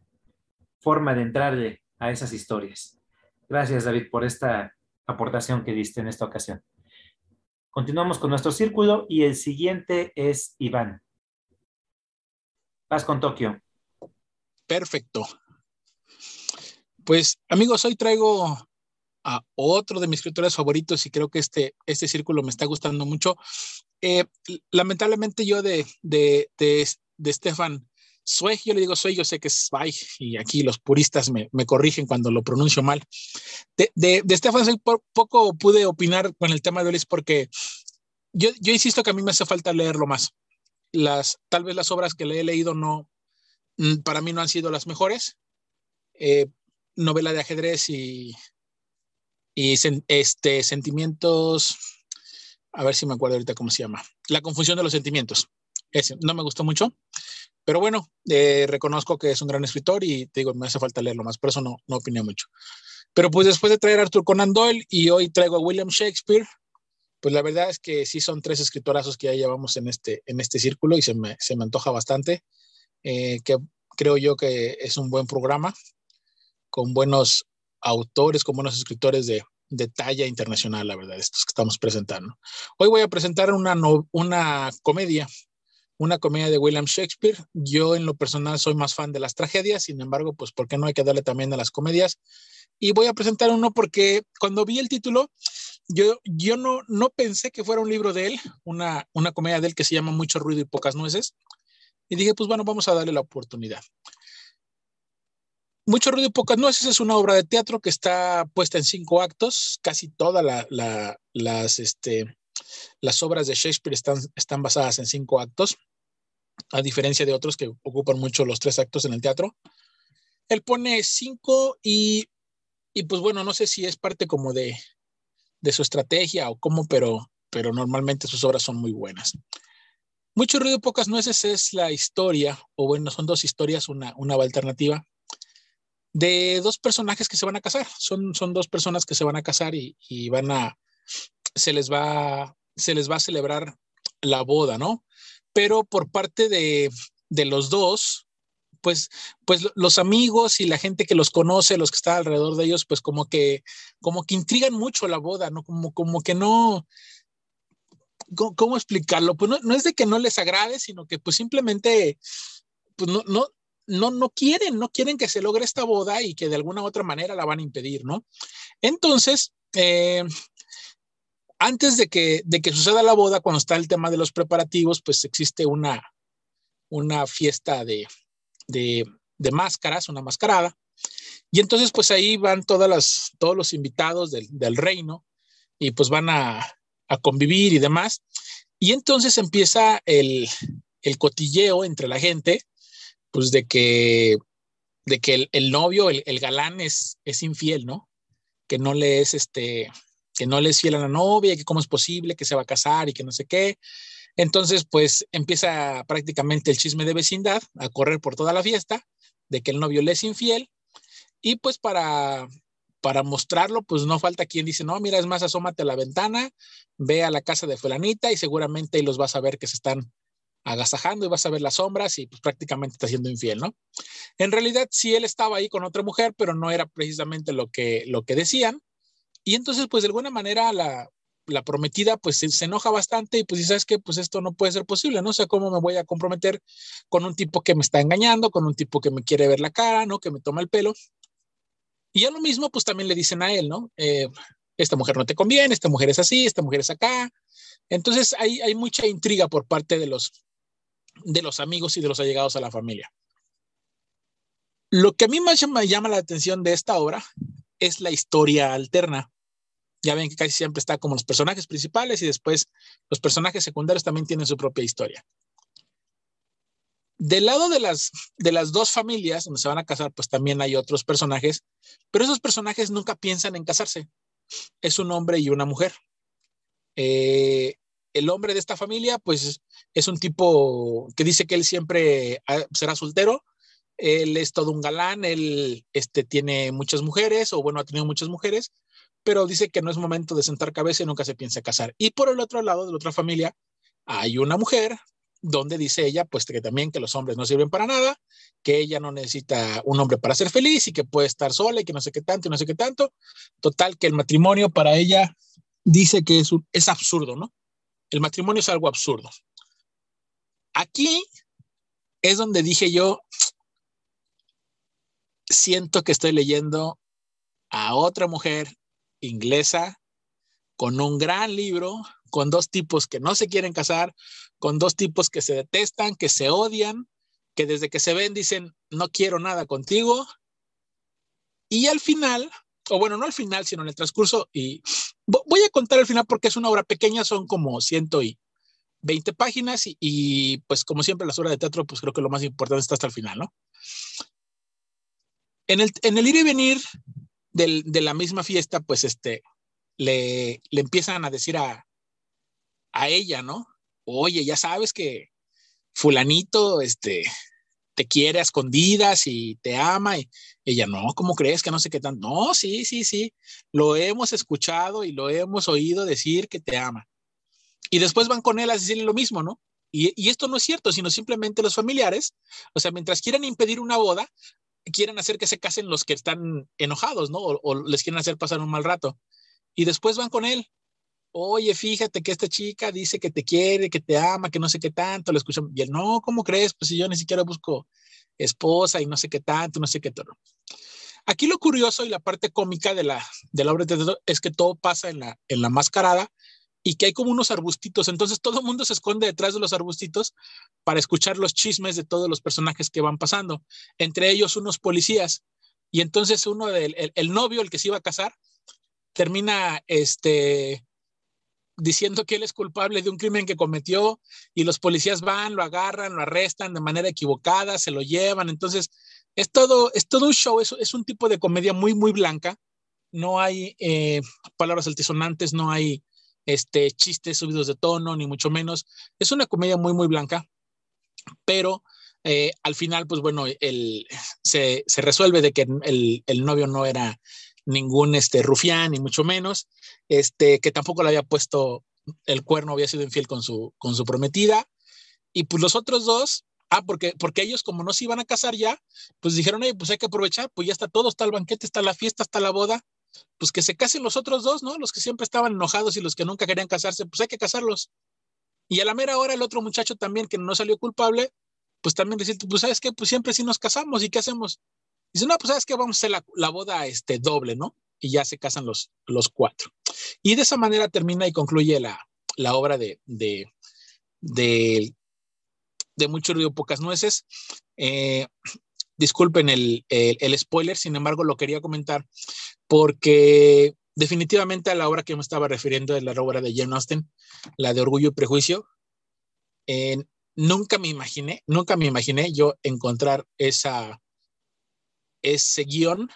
forma de entrarle a esas historias. Gracias, David, por esta aportación que diste en esta ocasión. Continuamos con nuestro círculo y el siguiente es Iván. Vas con Tokio. Perfecto. Pues amigos, hoy traigo a otro de mis escritores favoritos y creo que este, este círculo me está gustando mucho. Eh, lamentablemente yo de, de, de, Stefan Zweig, yo le digo Zweig, yo sé que es Zweig y aquí los puristas me, me corrigen cuando lo pronuncio mal. De, de, de Stefan Zweig poco pude opinar con el tema de Ulises porque yo, yo insisto que a mí me hace falta leerlo más. Las, tal vez las obras que le he leído no, mm, para mí no han sido las mejores. Eh, novela de ajedrez y, y este, sentimientos, a ver si me acuerdo ahorita cómo se llama, La confusión de los sentimientos. Ese, no me gustó mucho, pero bueno, eh, reconozco que es un gran escritor y te digo, me hace falta leerlo más, por eso no, no opiné mucho. Pero pues después de traer a Arthur Conan Doyle y hoy traigo a William Shakespeare, pues la verdad es que sí son tres escritorazos que ya llevamos en este, en este círculo y se me, se me antoja bastante, eh, que creo yo que es un buen programa con buenos autores, con buenos escritores de, de talla internacional, la verdad, estos que estamos presentando. Hoy voy a presentar una, una comedia, una comedia de William Shakespeare. Yo en lo personal soy más fan de las tragedias, sin embargo, pues ¿por qué no hay que darle también a las comedias? Y voy a presentar uno porque cuando vi el título, yo, yo no, no pensé que fuera un libro de él, una, una comedia de él que se llama Mucho ruido y pocas nueces. Y dije, pues bueno, vamos a darle la oportunidad. Mucho ruido y pocas nueces es una obra de teatro que está puesta en cinco actos. Casi todas las, este, las obras de Shakespeare están, basadas en cinco actos, a diferencia de otros que ocupan mucho los tres actos en el teatro. Él pone cinco y, y pues bueno, no sé si es parte como de, de su estrategia o cómo, pero, pero normalmente sus obras son muy buenas. Mucho ruido y pocas nueces es la historia, o bueno, son dos historias, una alternativa, de dos personajes que se van a casar. Son, son dos personas que se van a casar y, y van a, se les va, se les va a celebrar la boda, ¿no? Pero por parte de, de los dos, pues, pues los amigos y la gente que los conoce, los que están alrededor de ellos, pues como que, como que intrigan mucho la boda, ¿no? Como, como que no, ¿cómo, explicarlo? Pues no, no, es de que no les agrade, sino que pues simplemente, pues no, no, no, no quieren, no quieren que se logre esta boda y que de alguna otra manera la van a impedir, ¿no? Entonces, eh, antes de que, de que suceda la boda, cuando está el tema de los preparativos, pues existe una, una fiesta de, de, de máscaras, una mascarada. Y entonces, pues ahí van todas las, todos los invitados del, del reino y pues van a, a, convivir y demás. Y entonces empieza el, el cotilleo entre la gente, pues de que, de que el, novio, el, el, galán es, es infiel, ¿no? Que no le es este, que no le es fiel a la novia, que cómo es posible que se va a casar y que no sé qué. Entonces, pues empieza prácticamente el chisme de vecindad a correr por toda la fiesta de que el novio le es infiel y pues para, para mostrarlo, pues no falta quien dice, no, mira, es más, asómate a la ventana, ve a la casa de fulanita y seguramente ahí los vas a ver que se están agasajando y vas a ver las sombras y pues prácticamente está siendo infiel, ¿no? En realidad sí él estaba ahí con otra mujer, pero no era precisamente lo que, lo que decían. Y entonces, pues de alguna manera la, la prometida pues se, enoja bastante y pues dice, ¿sabes qué? Pues esto no puede ser posible, ¿no? sé ¿cómo me voy a comprometer con un tipo que me está engañando, con un tipo que me quiere ver la cara, ¿no? Que me toma el pelo. Y a lo mismo, pues también le dicen a él, ¿no? Eh, esta mujer no te conviene, esta mujer es así, esta mujer es acá. Entonces hay, hay mucha intriga por parte de los, de los amigos y de los allegados a la familia. Lo que a mí más me llama la atención de esta obra es la historia alterna ya ven que casi siempre está como los personajes principales y después los personajes secundarios también tienen su propia historia. Del lado de las, de las dos familias donde se van a casar, pues también hay otros personajes, pero esos personajes nunca piensan en casarse. Es un hombre y una mujer. Eh, el hombre de esta familia, pues es un tipo que dice que él siempre ah, será soltero, él es todo un galán, él este, tiene muchas mujeres, o bueno, ha tenido muchas mujeres, pero dice que no es momento de sentar cabeza y nunca se piensa casar. Y por el otro lado, de la otra familia, hay una mujer donde dice ella, pues que también que los hombres no sirven para nada, que ella no necesita un hombre para ser feliz y que puede estar sola y que no sé qué tanto y no sé qué tanto. Total, que el matrimonio para ella dice que es, es absurdo, ¿no? El matrimonio es algo absurdo. Aquí es donde dije yo, siento que estoy leyendo a otra mujer inglesa con un gran libro, con dos tipos que no se quieren casar, con dos tipos que se detestan, que se odian, que desde que se ven dicen, no quiero nada contigo. Y al final, o bueno, no al final, sino en el transcurso, y voy a contar al final porque es una obra pequeña, son como 120 páginas y, y pues como siempre las obras de teatro, pues creo que lo más importante está hasta el final, ¿no? En el, en el ir y venir de la misma fiesta, pues este, le, le empiezan a decir a, a ella, ¿no? Oye, ya sabes que fulanito, este, te quiere a escondidas y te ama. Y ella, no, ¿cómo crees que no sé qué tan? No, sí, sí, sí. Lo hemos escuchado y lo hemos oído decir que te ama. Y después van con él a decirle lo mismo, ¿no? Y, y esto no es cierto, sino simplemente los familiares, o sea, mientras quieran impedir una boda, quieren hacer que se casen los que están enojados, ¿no? O, o, les quieren hacer pasar un mal rato. Y después van con él. Oye, fíjate que esta chica dice que te quiere, que te ama, que no sé qué tanto. Lo escuchan. Y él, no, ¿cómo crees? Pues si yo ni siquiera busco esposa y no sé qué tanto, no sé qué todo. Aquí lo curioso y la parte cómica de la, obra de es que todo pasa en la, en la mascarada y que hay como unos arbustitos. Entonces todo el mundo se esconde detrás de los arbustitos para escuchar los chismes de todos los personajes que van pasando, entre ellos unos policías. Y entonces uno del el, el novio, el que se iba a casar, termina este, diciendo que él es culpable de un crimen que cometió y los policías van, lo agarran, lo arrestan de manera equivocada, se lo llevan. Entonces, es todo, es todo un show, es, es un tipo de comedia muy, muy blanca. No hay eh, palabras altisonantes, no hay este, chistes subidos de tono, ni mucho menos. Es una comedia muy, muy blanca, pero eh, al final, pues bueno, el, se, se, resuelve de que el, el, novio no era ningún este, rufián, ni mucho menos, este, que tampoco le había puesto el cuerno, había sido infiel con su, con su prometida. Y pues los otros dos, ah, porque, porque ellos como no se iban a casar ya, pues dijeron, hey, pues hay que aprovechar, pues ya está todo, está el banquete, está la fiesta, está la boda, pues que se casen los otros dos, ¿no? Los que siempre estaban enojados y los que nunca querían casarse, pues hay que casarlos. Y a la mera hora el otro muchacho también que no salió culpable, pues también decir, pues sabes qué, pues siempre sí nos casamos y qué hacemos. Dice, no, pues sabes qué, vamos a hacer la, boda este, doble, ¿no? Y ya se casan los, los cuatro. Y de esa manera termina y concluye la, la obra de, de, de, de Mucho Ruido, Pocas Nueces. Eh, disculpen el, el, el, spoiler, sin embargo lo quería comentar porque definitivamente a la obra que me estaba refiriendo es la obra de Jane Austen, la de Orgullo y Prejuicio. Eh, nunca me imaginé, nunca me imaginé yo encontrar esa, ese guion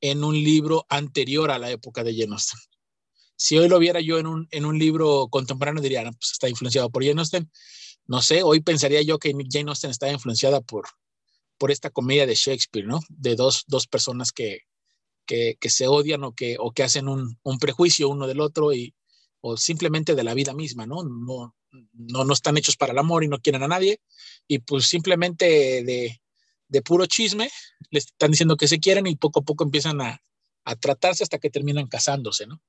en un libro anterior a la época de Jane Austen. Si hoy lo viera yo en un, en un libro contemporáneo, diría, pues está influenciado por Jane Austen. No sé, hoy pensaría yo que Jane Austen está influenciada por, por esta comedia de Shakespeare, ¿no? De dos, dos personas que, que, que, se odian o que, o que hacen un, un, prejuicio uno del otro y, o simplemente de la vida misma, ¿no? No, no, no están hechos para el amor y no quieren a nadie y pues simplemente de, de puro chisme les están diciendo que se quieren y poco a poco empiezan a, a tratarse hasta que terminan casándose, ¿no?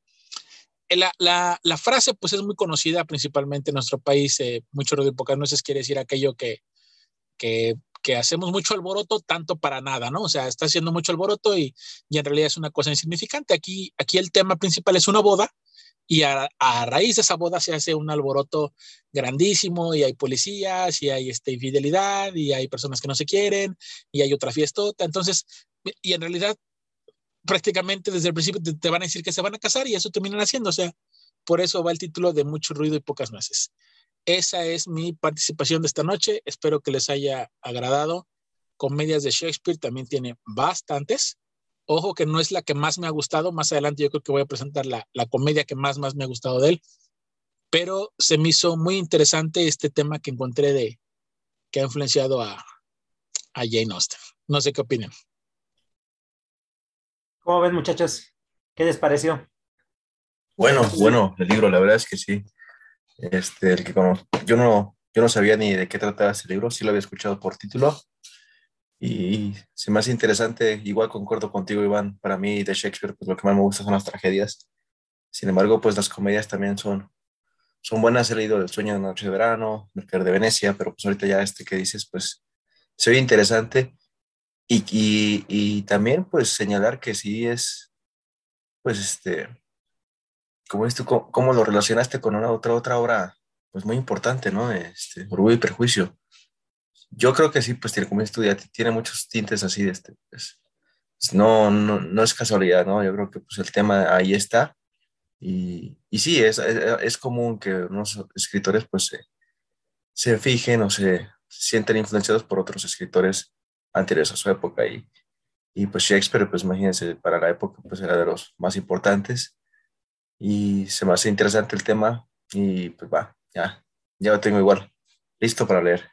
La, la, frase pues es muy conocida principalmente en nuestro país, eh, mucho de nueces quiere decir aquello que, que que hacemos mucho alboroto tanto para nada, ¿no? O sea, está haciendo mucho alboroto y, y en realidad es una cosa insignificante. Aquí, aquí el tema principal es una boda y a, raíz de esa boda se hace un alboroto grandísimo y hay policías y hay este, infidelidad y hay personas que no se quieren y hay otra fiestota. Entonces, y en realidad prácticamente desde el principio te, te van a decir que se van a casar y eso terminan haciendo. O sea, por eso va el título de mucho ruido y pocas nueces. Esa es mi participación de esta noche. Espero que les haya agradado. Comedias de Shakespeare también tiene bastantes. Ojo que no es la que más me ha gustado. Más adelante yo creo que voy a presentar la, la comedia que más, más me ha gustado de él. Pero se me hizo muy interesante este tema que encontré de que ha influenciado a, a Jane Austen. No sé qué opinan. ¿Cómo ven, muchachos? ¿Qué les pareció? Bueno, bueno, el libro, la verdad es que sí. Este, el que yo no, yo no sabía ni de qué trataba ese libro, sí lo había escuchado por título. Y se me hace interesante, igual concuerdo contigo, Iván, para mí de Shakespeare, pues lo que más me gusta son las tragedias. Sin embargo, pues las comedias también son, son buenas. He leído El sueño de noche de verano, Mercader de Venecia, pero pues ahorita ya este que dices, pues se ve interesante. Y, y, y, también pues señalar que sí es, pues este, como esto, cómo, lo relacionaste con una otra, otra obra, pues muy importante, ¿no? Este, Orgullo y Prejuicio. Yo creo que sí, pues tiene como estudia, tiene muchos tintes así de este, pues, no, no, no, es casualidad, ¿no? Yo creo que pues el tema ahí está. Y, y sí, es, es, común que unos escritores pues se, se fijen o se, sienten influenciados por otros escritores anteriores a su época. Y, y pues Shakespeare, pues imagínense, para la época pues era de los más importantes y se me hace interesante el tema y pues va, ya, ya lo tengo igual, listo para leer.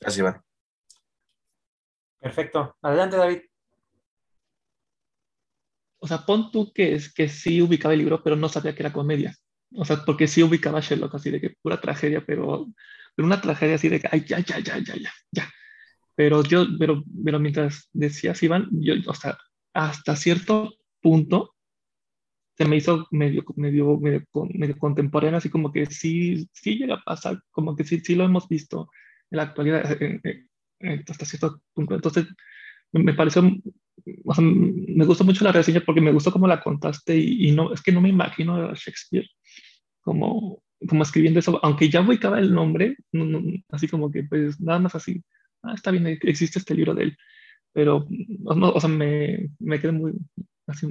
Gracias, Iván. Perfecto. Adelante, David. O sea, pon tú que, es, que sí ubicaba el libro, pero no sabía que era comedia. O sea, porque sí ubicaba a Sherlock así de que pura tragedia, pero, pero una tragedia así de que, ay, ya, ya, ya, ya, ya, ya. Pero yo, pero, pero mientras decías, Iván, yo, o sea, hasta cierto punto se me hizo medio, medio, medio, medio contemporáneo, así como que sí, sí llega a pasar, como que sí, sí lo hemos visto en la actualidad hasta cierto punto. Entonces, me pareció, o sea, me gustó mucho la reseña porque me gustó cómo la contaste y, no, es que no me imagino a Shakespeare como, como escribiendo eso, aunque ya ubicaba el nombre, así como que pues nada más así, ah, está bien, existe este libro de él, pero, no, o sea, me, me quedé muy, así,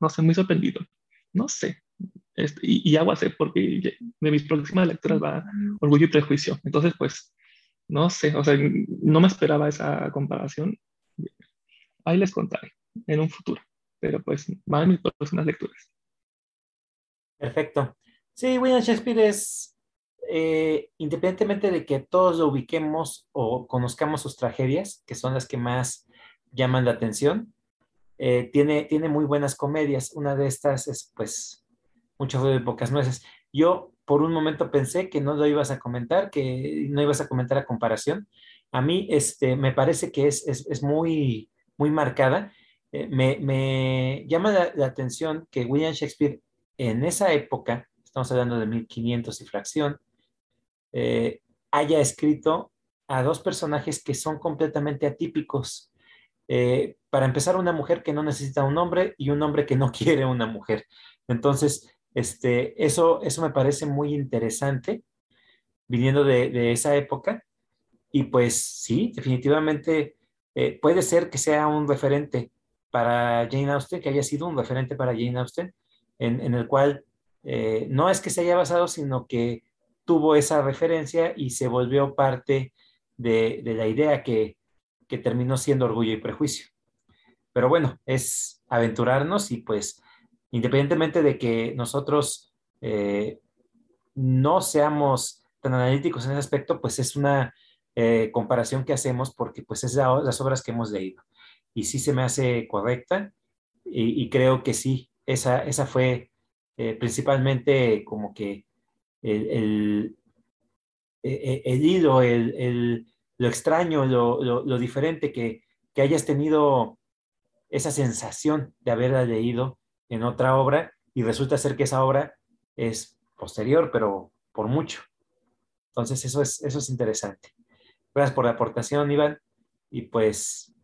no sé, muy sorprendido. No sé. Este, y, y hago porque de mis próximas lecturas va Orgullo y Prejuicio. Entonces, pues, no sé, o sea, no me esperaba esa comparación. Ahí les contaré en un futuro, pero pues van mis próximas lecturas. Perfecto. Sí, William Shakespeare es, eh, independientemente de que todos lo ubiquemos o conozcamos sus tragedias, que son las que más llaman la atención, eh, tiene, tiene muy buenas comedias. Una de estas es, pues, Mucho de pocas nueces. Yo por un momento pensé que no lo ibas a comentar, que no ibas a comentar a comparación. A mí este, me parece que es, es, muy, muy marcada. Eh, me, me, llama la, atención que William Shakespeare en esa época, estamos hablando de 1500 y fracción, eh, haya escrito a dos personajes que son completamente atípicos. Eh, para empezar, una mujer que no necesita un hombre y un hombre que no quiere una mujer. Entonces, este, eso, eso me parece muy interesante, viniendo de, esa época. Y pues sí, definitivamente eh, puede ser que sea un referente para Jane Austen, que haya sido un referente para Jane Austen, en, el cual eh, no es que se haya basado, sino que tuvo esa referencia y se volvió parte de la idea que, que terminó siendo orgullo y prejuicio. Pero bueno, es aventurarnos y pues independientemente de que nosotros eh, no seamos tan analíticos en ese aspecto, pues es una eh, comparación que hacemos porque pues es las obras que hemos leído. Y sí se me hace correcta y, creo que sí, esa, esa fue eh, principalmente como que el, el, el hilo, el, lo extraño, lo, diferente que, hayas tenido esa sensación de haberla leído en otra obra y resulta ser que esa obra es posterior, pero por mucho. Entonces eso es, eso es interesante. Gracias por la aportación, Iván. Y pues,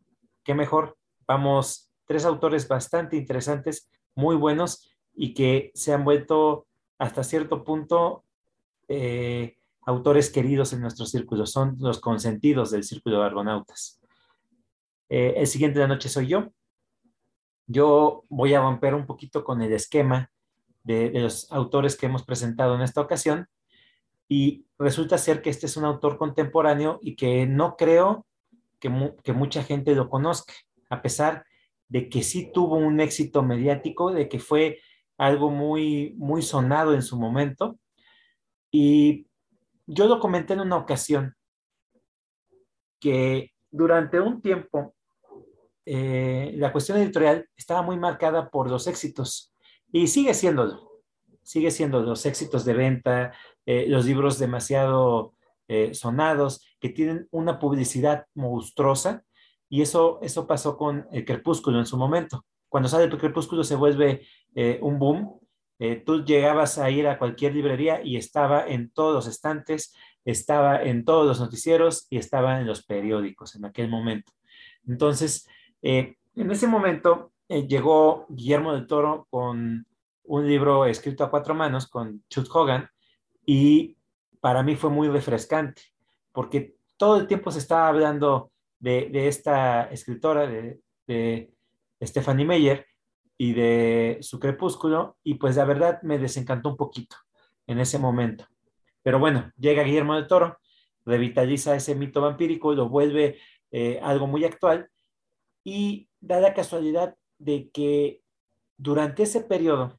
qué mejor. Vamos, tres autores bastante interesantes, muy buenos y que se han vuelto hasta cierto punto eh, autores queridos en nuestro círculo, son los consentidos del círculo de argonautas. Eh, el siguiente de la noche soy yo. Yo voy a romper un poquito con el esquema de, los autores que hemos presentado en esta ocasión y resulta ser que este es un autor contemporáneo y que no creo que, que mucha gente lo conozca, a pesar de que sí tuvo un éxito mediático, de que fue algo muy, muy sonado en su momento. Y yo lo comenté en una ocasión que durante un tiempo eh, la cuestión editorial estaba muy marcada por los éxitos y sigue siéndolo. Sigue siendo los éxitos de venta, eh, los libros demasiado eh, sonados, que tienen una publicidad monstruosa, y eso, eso pasó con el Crepúsculo en su momento. Cuando sale el Crepúsculo se vuelve un boom. tú llegabas a ir a cualquier librería y estaba en todos los estantes, estaba en todos los noticieros y estaba en los periódicos en aquel momento. Entonces, eh, en ese momento eh, llegó Guillermo del Toro con un libro escrito a cuatro manos con Chut Hogan y para mí fue muy refrescante porque todo el tiempo se estaba hablando de, esta escritora, de, Stephanie Meyer y de su crepúsculo y pues la verdad me desencantó un poquito en ese momento. Pero bueno, llega Guillermo del Toro, revitaliza ese mito vampírico, lo vuelve eh, algo muy actual y da la casualidad de que durante ese periodo,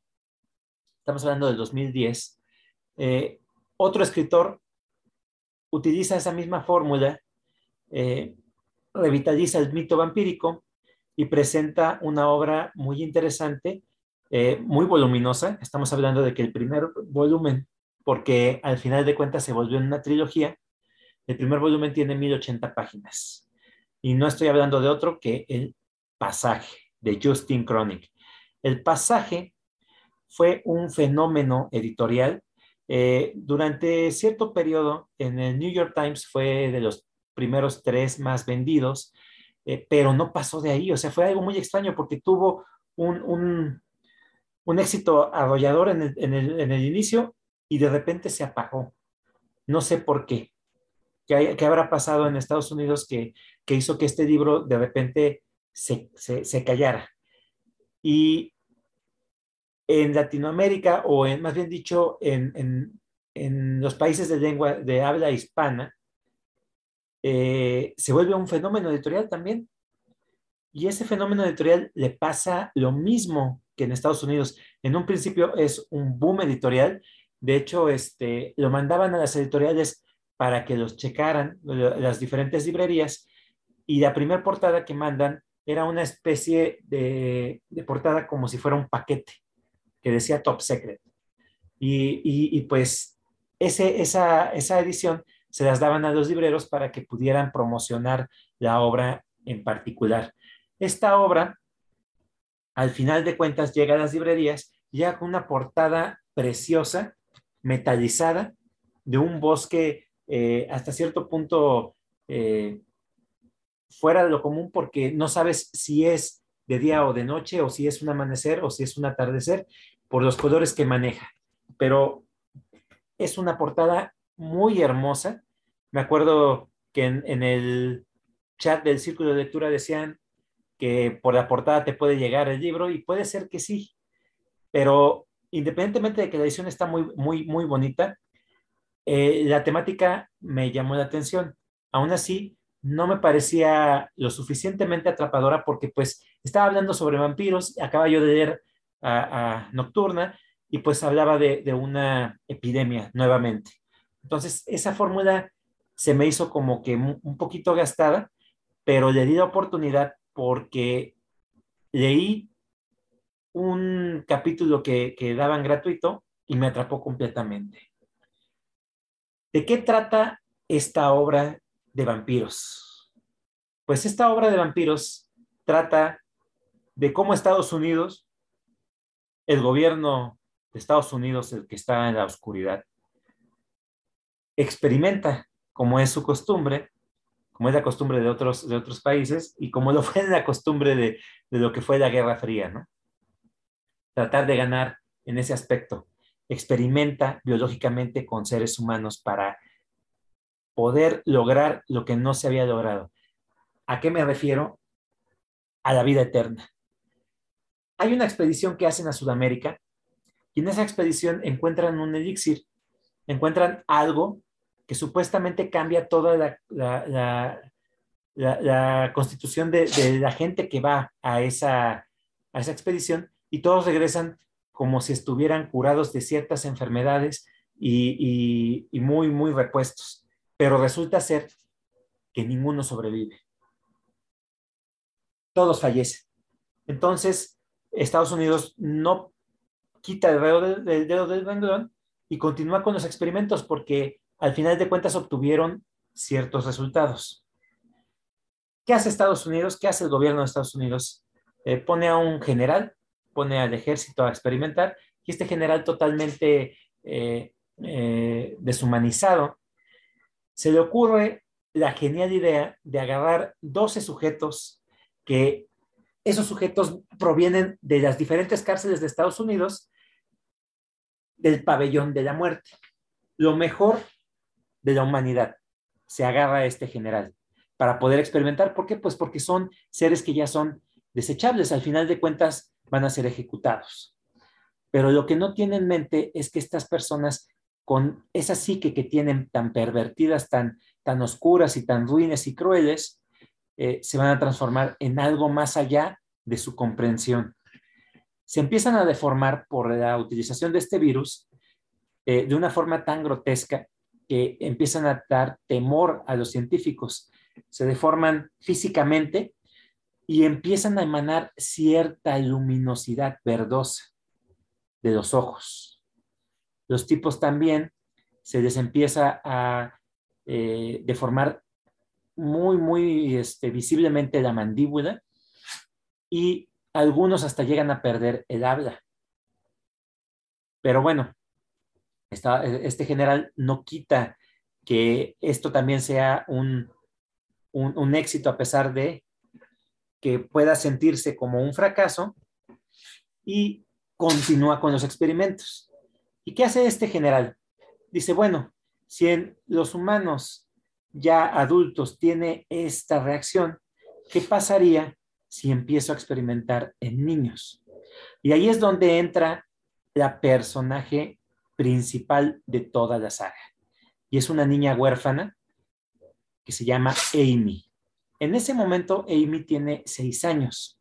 estamos hablando del 2010, eh, otro escritor utiliza esa misma fórmula, eh, revitaliza el mito vampírico y presenta una obra muy interesante, muy voluminosa. Estamos hablando de que el primer volumen porque al final de cuentas se volvió en una trilogía. El primer volumen tiene 1080 páginas. Y no estoy hablando de otro que el pasaje de Justin Chronic. El pasaje fue un fenómeno editorial. Eh, durante cierto periodo en el New York Times fue de los primeros tres más vendidos, eh, pero no pasó de ahí. O sea, fue algo muy extraño porque tuvo un, éxito arrollador en el inicio y de repente se apagó. No sé por qué. ¿Qué, habrá pasado en Estados Unidos que, hizo que este libro de repente se, callara? Y en Latinoamérica, o en, más bien dicho, en, los países de lengua de habla hispana, eh, se vuelve un fenómeno editorial también. Y ese fenómeno editorial le pasa lo mismo que en Estados Unidos. En un principio es un boom editorial de hecho, este, lo mandaban a las editoriales para que los checaran las diferentes librerías y la primera portada que mandan era una especie de, portada como si fuera un paquete que decía Top Secret. Y, pues ese, esa, esa edición se las daban a los libreros para que pudieran promocionar la obra en particular. Esta obra, al final de cuentas, llega a las librerías ya con una portada preciosa metalizada de un bosque eh, hasta cierto punto eh, fuera de lo común porque no sabes si es de día o de noche o si es un amanecer o si es un atardecer por los colores que maneja. Pero es una portada muy hermosa. Me acuerdo que en, en el chat del círculo de lectura decían que por la portada te puede llegar el libro y puede ser que sí, pero independientemente de que la edición está muy, muy, muy bonita, eh, la temática me llamó la atención. Aún así, no me parecía lo suficientemente atrapadora porque pues estaba hablando sobre vampiros, acaba yo de leer a, Nocturna y pues hablaba de, una epidemia nuevamente. Entonces, esa fórmula se me hizo como que un poquito gastada, pero le di la oportunidad porque leí un capítulo que, que daban gratuito y me atrapó completamente. ¿De qué trata esta obra de vampiros? Pues esta obra de vampiros trata de cómo Estados Unidos, el gobierno de Estados Unidos, el que está en la oscuridad, experimenta, como es su costumbre, como es la costumbre de otros, de otros países y como lo fue la costumbre de, de lo que fue la Guerra Fría, ¿no? tratar de ganar en ese aspecto. Experimenta biológicamente con seres humanos para poder lograr lo que no se había logrado. ¿A qué me refiero? A la vida eterna. Hay una expedición que hacen a Sudamérica y en esa expedición encuentran un elixir, encuentran algo que supuestamente cambia toda la, constitución de, la gente que va a esa, a esa expedición y todos regresan como si estuvieran curados de ciertas enfermedades y, muy, muy repuestos. Pero resulta ser que ninguno sobrevive. todos fallecen. Entonces, Estados Unidos no quita el dedo del, dedo del renglón y continúa con los experimentos porque al final de cuentas obtuvieron ciertos resultados. ¿Qué hace Estados Unidos? ¿Qué hace el gobierno de Estados Unidos? Eh, pone a un general, pone al ejército a experimentar y este general totalmente eh, eh, deshumanizado, se le ocurre la genial idea de agarrar 12 sujetos que esos sujetos provienen de las diferentes cárceles de Estados Unidos del pabellón de la muerte. Lo mejor de la humanidad se agarra a este general para poder experimentar. ¿Por qué? Pues porque son seres que ya son desechables. Al final de cuentas van a ser ejecutados. Pero lo que no tiene en mente es que estas personas con esa psique que tienen tan pervertidas, tan, tan oscuras y tan ruines y crueles, eh, se van a transformar en algo más allá de su comprensión. Se empiezan a deformar por la utilización de este virus eh, de una forma tan grotesca que empiezan a dar temor a los científicos. Se deforman físicamente y empiezan a emanar cierta luminosidad verdosa de los ojos. Los tipos también se les empieza a eh, deformar muy, muy este, visiblemente la mandíbula y algunos hasta llegan a perder el habla. Pero bueno, este general no quita que esto también sea un, un éxito a pesar de que pueda sentirse como un fracaso y continúa con los experimentos. ¿Y qué hace este general? Dice, bueno, si en los humanos ya adultos tiene esta reacción, ¿qué pasaría si empiezo a experimentar en niños? Y ahí es donde entra la personaje principal de toda la saga. Y es una niña huérfana que se llama Amy. En ese momento, Amy tiene seis años.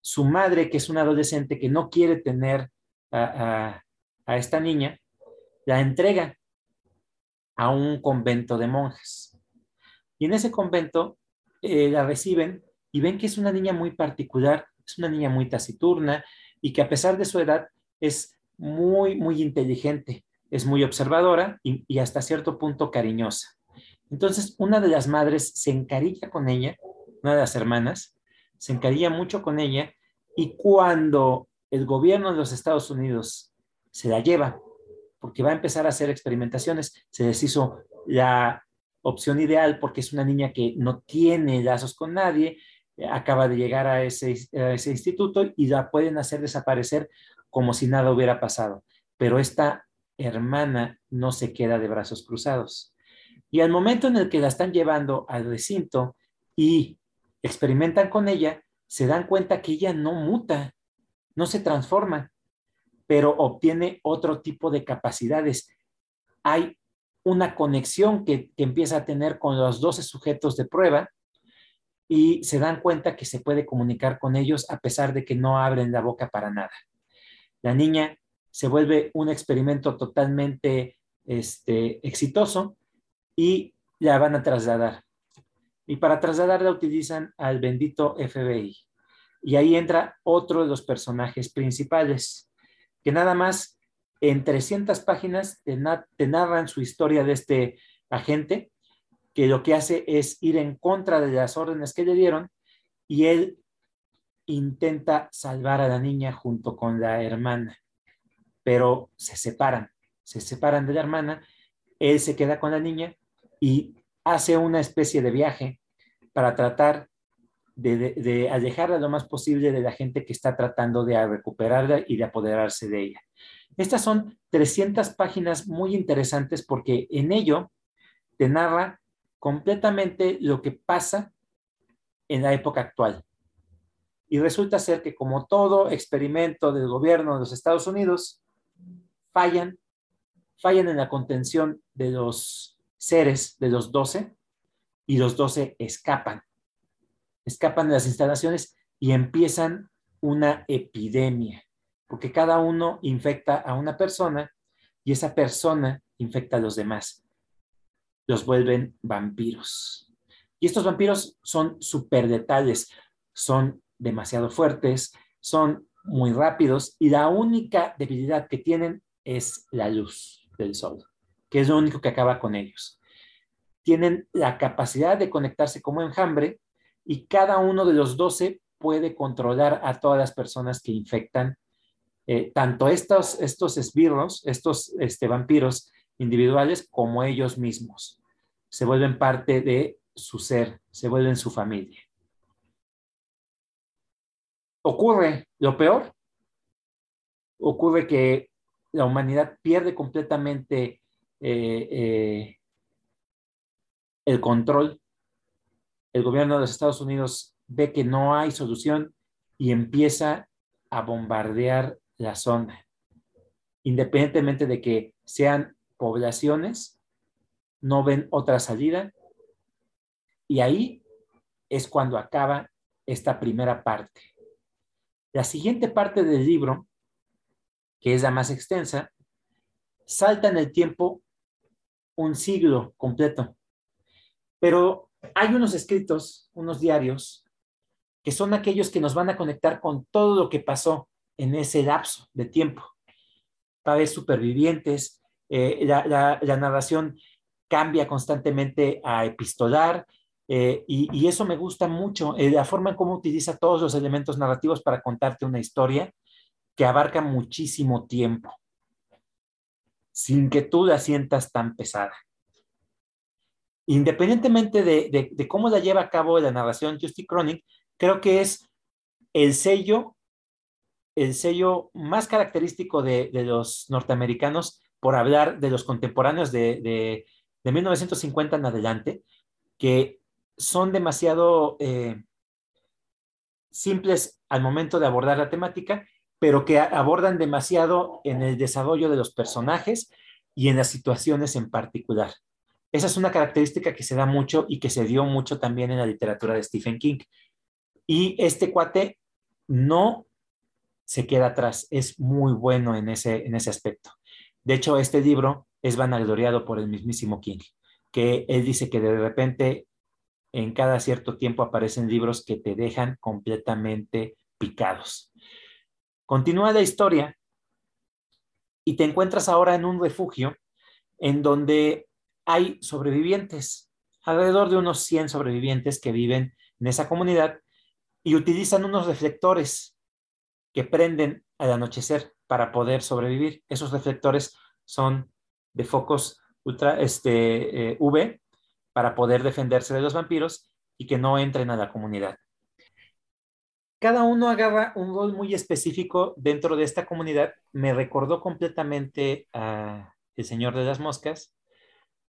Su madre, que es una adolescente que no quiere tener a, esta niña, la entrega a un convento de monjas. Y en ese convento eh, la reciben y ven que es una niña muy particular, es una niña muy taciturna y que a pesar de su edad es muy, muy inteligente, es muy observadora y hasta cierto punto cariñosa. Entonces, una de las madres se encarilla con ella, una de las hermanas, se encarilla mucho con ella y cuando el gobierno de los Estados Unidos se la lleva, porque va a empezar a hacer experimentaciones, se les la opción ideal porque es una niña que no tiene lazos con nadie, acaba de llegar a ese, a ese instituto y la pueden hacer desaparecer como si nada hubiera pasado. Pero esta hermana no se queda de brazos cruzados. Y al momento en el que la están llevando al recinto y experimentan con ella, se dan cuenta que ella no muta, no se transforma, pero obtiene otro tipo de capacidades. Hay una conexión que, empieza a tener con los 12 sujetos de prueba y se dan cuenta que se puede comunicar con ellos a pesar de que no abren la boca para nada. La niña se vuelve un experimento totalmente este, exitoso y la van a trasladar. Y para trasladarla utilizan al bendito FBI. Y ahí entra otro de los personajes principales, que nada más en 300 páginas te, narran su historia de este agente, que lo que hace es ir en contra de las órdenes que le dieron y él intenta salvar a la niña junto con la hermana, pero se separan, se separan de la hermana, él se queda con la niña y hace una especie de viaje para tratar de, alejarla lo más posible de la gente que está tratando de recuperarla y de apoderarse de ella. Estas son 300 páginas muy interesantes porque en ello te narra completamente lo que pasa en la época actual. Y resulta ser que como todo experimento del gobierno de los Estados Unidos, fallan, fallan en la contención de los seres de los doce y los doce escapan. Escapan de las instalaciones y empiezan una epidemia, porque cada uno infecta a una persona y esa persona infecta a los demás. Los vuelven vampiros. Y estos vampiros son súper letales. son demasiado fuertes, son muy rápidos y la única debilidad que tienen es la luz del sol, que es lo único que acaba con ellos. Tienen la capacidad de conectarse como enjambre y cada uno de los 12 puede controlar a todas las personas que infectan eh, tanto estos, estos esbirros, estos este, vampiros individuales, como ellos mismos. Se vuelven parte de su ser, se vuelven su familia. Ocurre lo peor, ocurre que la humanidad pierde completamente eh, eh, el control. El gobierno de los Estados Unidos ve que no hay solución y empieza a bombardear la zona. Independientemente de que sean poblaciones, no ven otra salida. Y ahí es cuando acaba esta primera parte. La siguiente parte del libro, que es la más extensa, salta en el tiempo un siglo completo. Pero hay unos escritos, unos diarios, que son aquellos que nos van a conectar con todo lo que pasó en ese lapso de tiempo. Va a haber supervivientes, eh, la, narración cambia constantemente a epistolar eh, y, eso me gusta mucho, eh, la forma en cómo utiliza todos los elementos narrativos para contarte una historia que abarca muchísimo tiempo, sin que tú la sientas tan pesada. Independientemente de, cómo la lleva a cabo la narración Justy Chronic, creo que es el sello el sello más característico de, los norteamericanos por hablar de los contemporáneos de, 1950 en adelante, que son demasiado eh, simples al momento de abordar la temática, pero que abordan demasiado en el desarrollo de los personajes y en las situaciones en particular. Esa es una característica que se da mucho y que se dio mucho también en la literatura de Stephen King. Y este cuate no se queda atrás. Es muy bueno en ese, en ese aspecto. De hecho, este libro es vanagloriado por el mismísimo King, que él dice que de repente en cada cierto tiempo aparecen libros que te dejan completamente picados. Continúa la historia y te encuentras ahora en un refugio en donde hay sobrevivientes, alrededor de unos 100 sobrevivientes que viven en esa comunidad y utilizan unos reflectores que prenden al anochecer para poder sobrevivir. Esos reflectores son de focos ultra este, eh, UV para poder defenderse de los vampiros y que no entren a la comunidad. Cada uno agarra un rol muy específico dentro de esta comunidad. Me recordó completamente a El Señor de las Moscas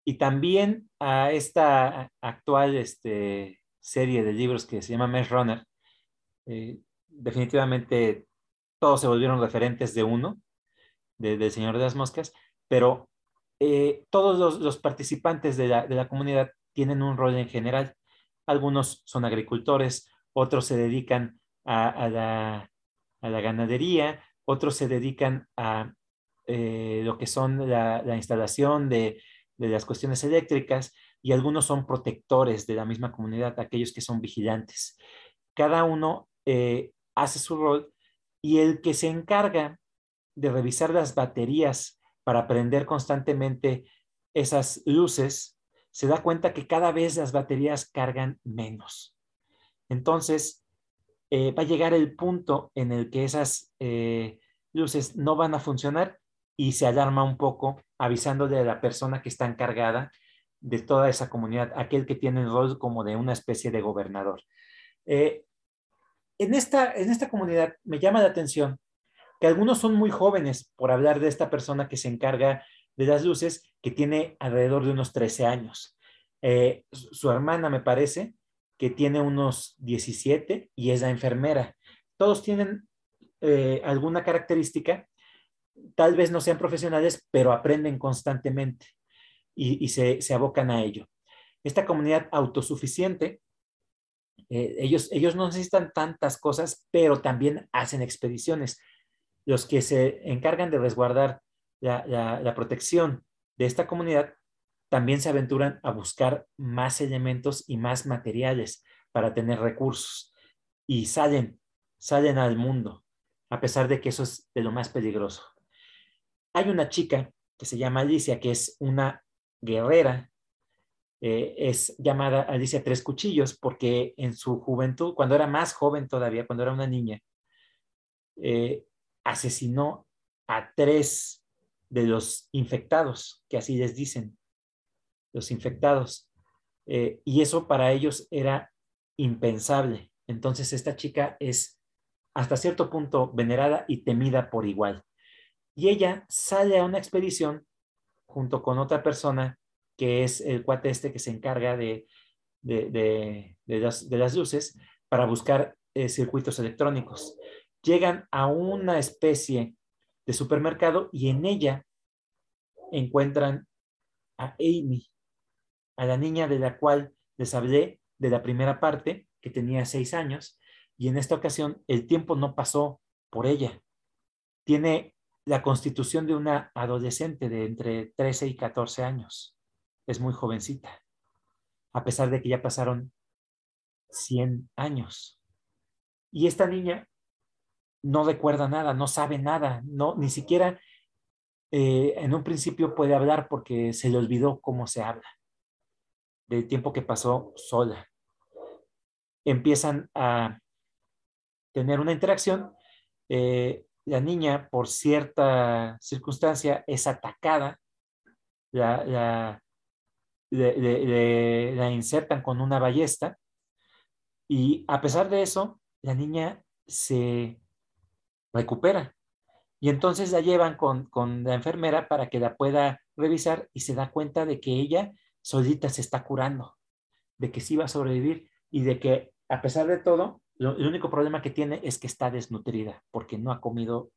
y también a esta actual este, serie de libros que se llama Mesh Runner. Eh, definitivamente todos se volvieron referentes de uno, del Señor de las Moscas, pero eh, todos los, participantes de la, comunidad tienen un rol en general. Algunos son agricultores, otros se dedican a, la, ganadería, otros se dedican a eh, lo que son la, instalación de, las cuestiones eléctricas y algunos son protectores de la misma comunidad, aquellos que son vigilantes. Cada uno eh, hace su rol y el que se encarga de revisar las baterías para prender constantemente esas luces, se da cuenta que cada vez las baterías cargan menos. Entonces, eh, va a llegar el punto en el que esas eh, luces no van a funcionar y se alarma un poco avisándole a la persona que está encargada de toda esa comunidad, aquel que tiene el rol como de una especie de gobernador. Eh, en esta, en esta comunidad me llama la atención que algunos son muy jóvenes por hablar de esta persona que se encarga de las luces, que tiene alrededor de unos 13 años. Eh, su hermana, me parece, que tiene unos 17 y es la enfermera. Todos tienen eh, alguna característica, tal vez no sean profesionales, pero aprenden constantemente y, se, se abocan a ello. Esta comunidad autosuficiente eh, ellos, ellos no necesitan tantas cosas, pero también hacen expediciones. Los que se encargan de resguardar la, protección de esta comunidad también se aventuran a buscar más elementos y más materiales para tener recursos. y salen, salen al mundo, a pesar de que eso es de lo más peligroso. Hay una chica que se llama Alicia, que es una guerrera, eh, es llamada Alicia Tres Cuchillos porque en su juventud, cuando era más joven todavía, cuando era una niña, eh, asesinó a tres de los infectados, que así les dicen, los infectados. Eh, y eso para ellos era impensable. Entonces esta chica es hasta cierto punto venerada y temida por igual. Y ella sale a una expedición junto con otra persona que es el cuate este que se encarga de, de, las, luces para buscar eh, circuitos electrónicos. Llegan a una especie de supermercado y en ella encuentran a Amy, a la niña de la cual les hablé de la primera parte, que tenía seis años, y en esta ocasión el tiempo no pasó por ella. Tiene la constitución de una adolescente de entre 13 y 14 años. Es muy jovencita, a pesar de que ya pasaron 100 años. Y esta niña no recuerda nada, no sabe nada, no, ni siquiera eh, en un principio puede hablar porque se le olvidó cómo se habla, del tiempo que pasó sola. Empiezan a tener una interacción. Eh, la niña, por cierta circunstancia, es atacada, la, la insertan con una ballesta y a pesar de eso, la niña se recupera. Y entonces la llevan con, la enfermera para que la pueda revisar y se da cuenta de que ella solita se está curando, de que sí va a sobrevivir y de que a pesar de todo, el único problema que tiene es que está desnutrida porque no ha comido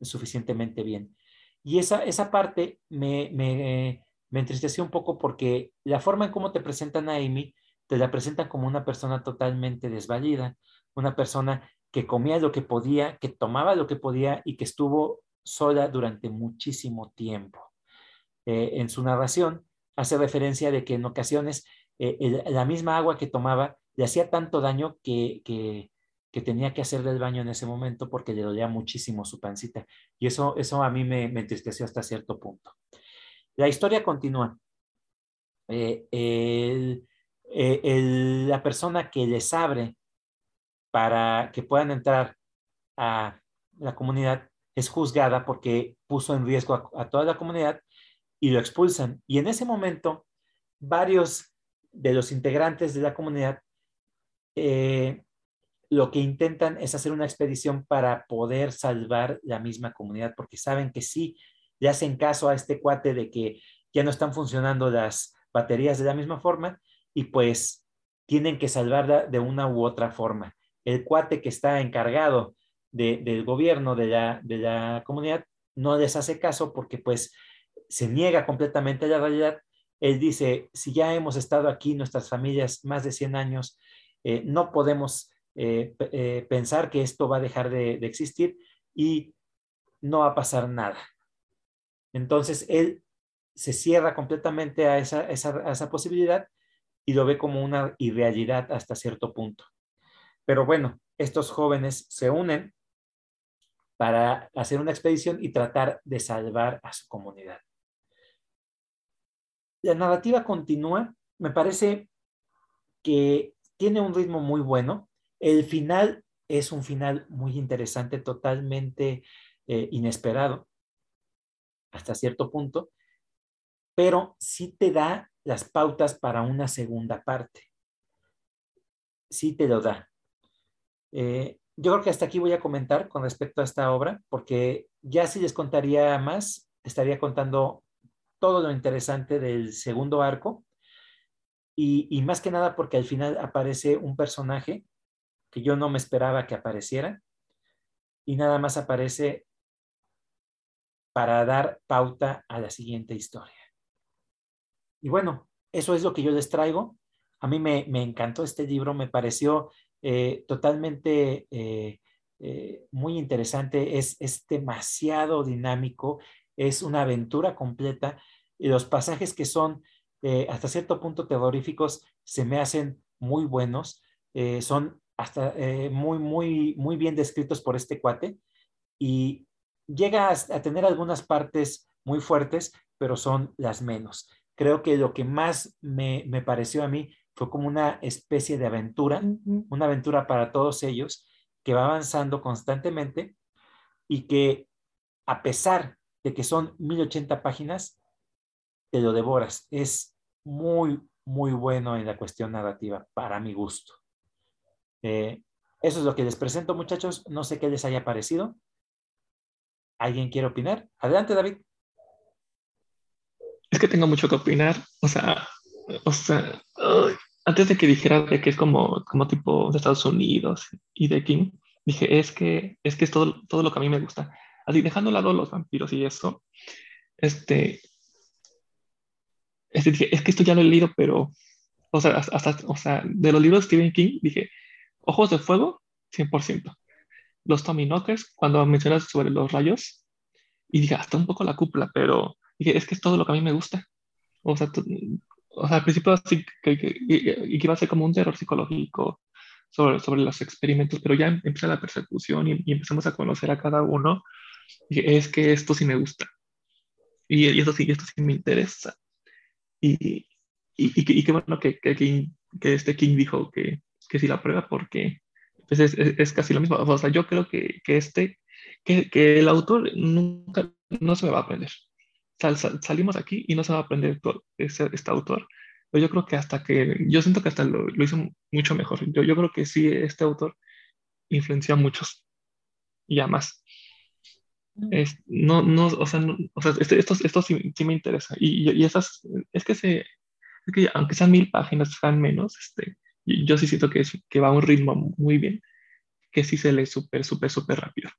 suficientemente bien. Y esa, esa parte me, me, me entristeció un poco porque la forma en cómo te presentan a Amy, te la presentan como una persona totalmente desvalida, una persona que comía lo que podía, que tomaba lo que podía y que estuvo sola durante muchísimo tiempo. Eh, en su narración hace referencia de que en ocasiones eh, la misma agua que tomaba le hacía tanto daño que, que, tenía que hacer del baño en ese momento porque le dolía muchísimo su pancita. Y eso, eso a mí me, entristeció hasta cierto punto. La historia continúa. Eh, la persona que les abre para que puedan entrar a la comunidad es juzgada porque puso en riesgo a, toda la comunidad y lo expulsan. Y en ese momento, varios de los integrantes de la comunidad eh, lo que intentan es hacer una expedición para poder salvar la misma comunidad, porque saben que sí le hacen caso a este cuate de que ya no están funcionando las baterías de la misma forma y pues tienen que salvarla de una u otra forma el cuate que está encargado del gobierno de la, comunidad no les hace caso porque pues se niega completamente a la realidad. Él dice, si ya hemos estado aquí, nuestras familias, más de 100 años, eh, no podemos eh, eh, pensar que esto va a dejar de, existir y no va a pasar nada. Entonces, él se cierra completamente a esa, a esa posibilidad y lo ve como una irrealidad hasta cierto punto. Pero bueno, estos jóvenes se unen para hacer una expedición y tratar de salvar a su comunidad. La narrativa continúa, me parece que tiene un ritmo muy bueno. El final es un final muy interesante, totalmente eh, inesperado hasta cierto punto, pero sí te da las pautas para una segunda parte. Sí te lo da. Eh, yo creo que hasta aquí voy a comentar con respecto a esta obra, porque ya si les contaría más, estaría contando todo lo interesante del segundo arco y, más que nada porque al final aparece un personaje que yo no me esperaba que apareciera y nada más aparece para dar pauta a la siguiente historia. Y bueno, eso es lo que yo les traigo. A mí me, me encantó este libro, me pareció eh, totalmente eh, eh, muy interesante, es, es demasiado dinámico, es una aventura completa y los pasajes que son hasta cierto punto terroríficos se me hacen muy buenos, son hasta eh, muy, muy, muy bien descritos por este cuate y llega a, tener algunas partes muy fuertes, pero son las menos. Creo que lo que más me, me pareció a mí fue como una especie de aventura, una aventura para todos ellos que va avanzando constantemente y que a pesar de que son 1080 páginas, te lo devoras. Es muy, muy bueno en la cuestión narrativa, para mi gusto. Eh, eso es lo que les presento, muchachos. No sé qué les haya parecido. ¿Alguien quiere opinar? Adelante, David. Es que tengo mucho que opinar. O sea, o sea, antes de que dijera de que es como, como tipo de Estados Unidos y de King, dije, es que es, que es todo, todo lo que a mí me gusta. Así, dejando a lado los vampiros y eso, este, este, dije, es que esto ya lo he leído, pero, o sea, hasta, o sea, de los libros de Stephen King, dije, Ojos de Fuego, 100%. Los Tommy Knockers, cuando mencionas sobre los rayos, y dije, hasta un poco la cúpula, pero dije, es que es todo lo que a mí me gusta. O sea, o sea al principio sí que, que, que, iba a ser como un terror psicológico sobre, sobre los experimentos, pero ya empieza la persecución y, empezamos a conocer a cada uno. Dije, es que esto sí me gusta. Y, y eso sí, esto sí me interesa. Y, y, y, qué bueno que, que, que este King dijo que, que si la prueba porque pues es, es, casi lo mismo. O sea, yo creo que, que este, que, el autor nunca, no se me va a aprender. Sal, salimos aquí y no se va a aprender este, este, autor. Yo creo que hasta que, yo siento que hasta lo, lo hizo mucho mejor. Yo, yo creo que sí, este autor influenció a muchos y a más. Es, no, no, o sea, no, o sea este, esto, esto sí, sí, me interesa. Y, y, esas, es que, se, es que aunque sean mil páginas, sean menos, este, yo sí siento que, que va a un ritmo muy bien, que sí se lee súper, súper, súper rápido.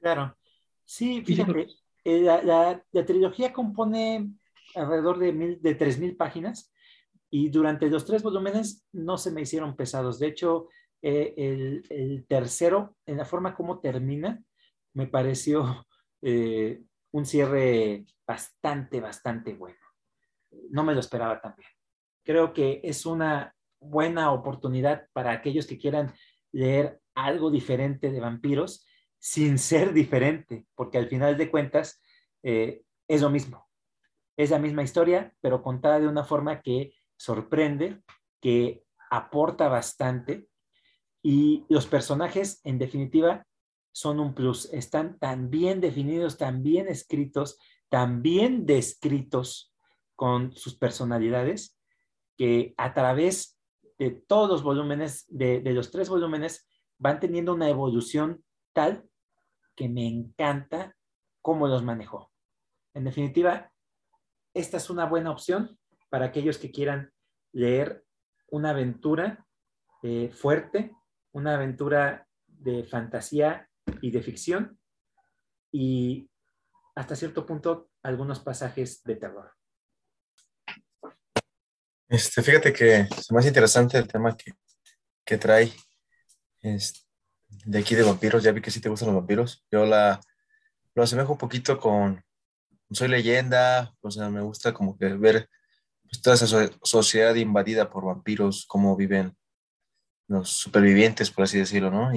Claro. Sí, fíjate, eh, la, la, trilogía compone alrededor de, mil, de 3.000 páginas y durante los tres volúmenes no se me hicieron pesados. De hecho, eh, el, el, tercero, en la forma como termina, me pareció eh, un cierre bastante, bastante bueno. No me lo esperaba también creo que es una buena oportunidad para aquellos que quieran leer algo diferente de vampiros sin ser diferente, porque al final de cuentas eh, es lo mismo. Es la misma historia, pero contada de una forma que sorprende, que aporta bastante y los personajes, en definitiva, son un plus. Están tan bien definidos, tan bien escritos, tan bien descritos con sus personalidades, que a través de todos los volúmenes, de, los tres volúmenes, van teniendo una evolución tal que me encanta cómo los manejó. En definitiva, esta es una buena opción para aquellos que quieran leer una aventura eh, fuerte, una aventura de fantasía y de ficción y hasta cierto punto algunos pasajes de terror. Este, fíjate que es más interesante el tema que, que trae es de aquí de vampiros. Ya vi que sí te gustan los vampiros. Yo la, lo asemejo un poquito con Soy leyenda, o sea, me gusta como que ver pues, toda esa sociedad invadida por vampiros, cómo viven los supervivientes, por así decirlo, ¿no?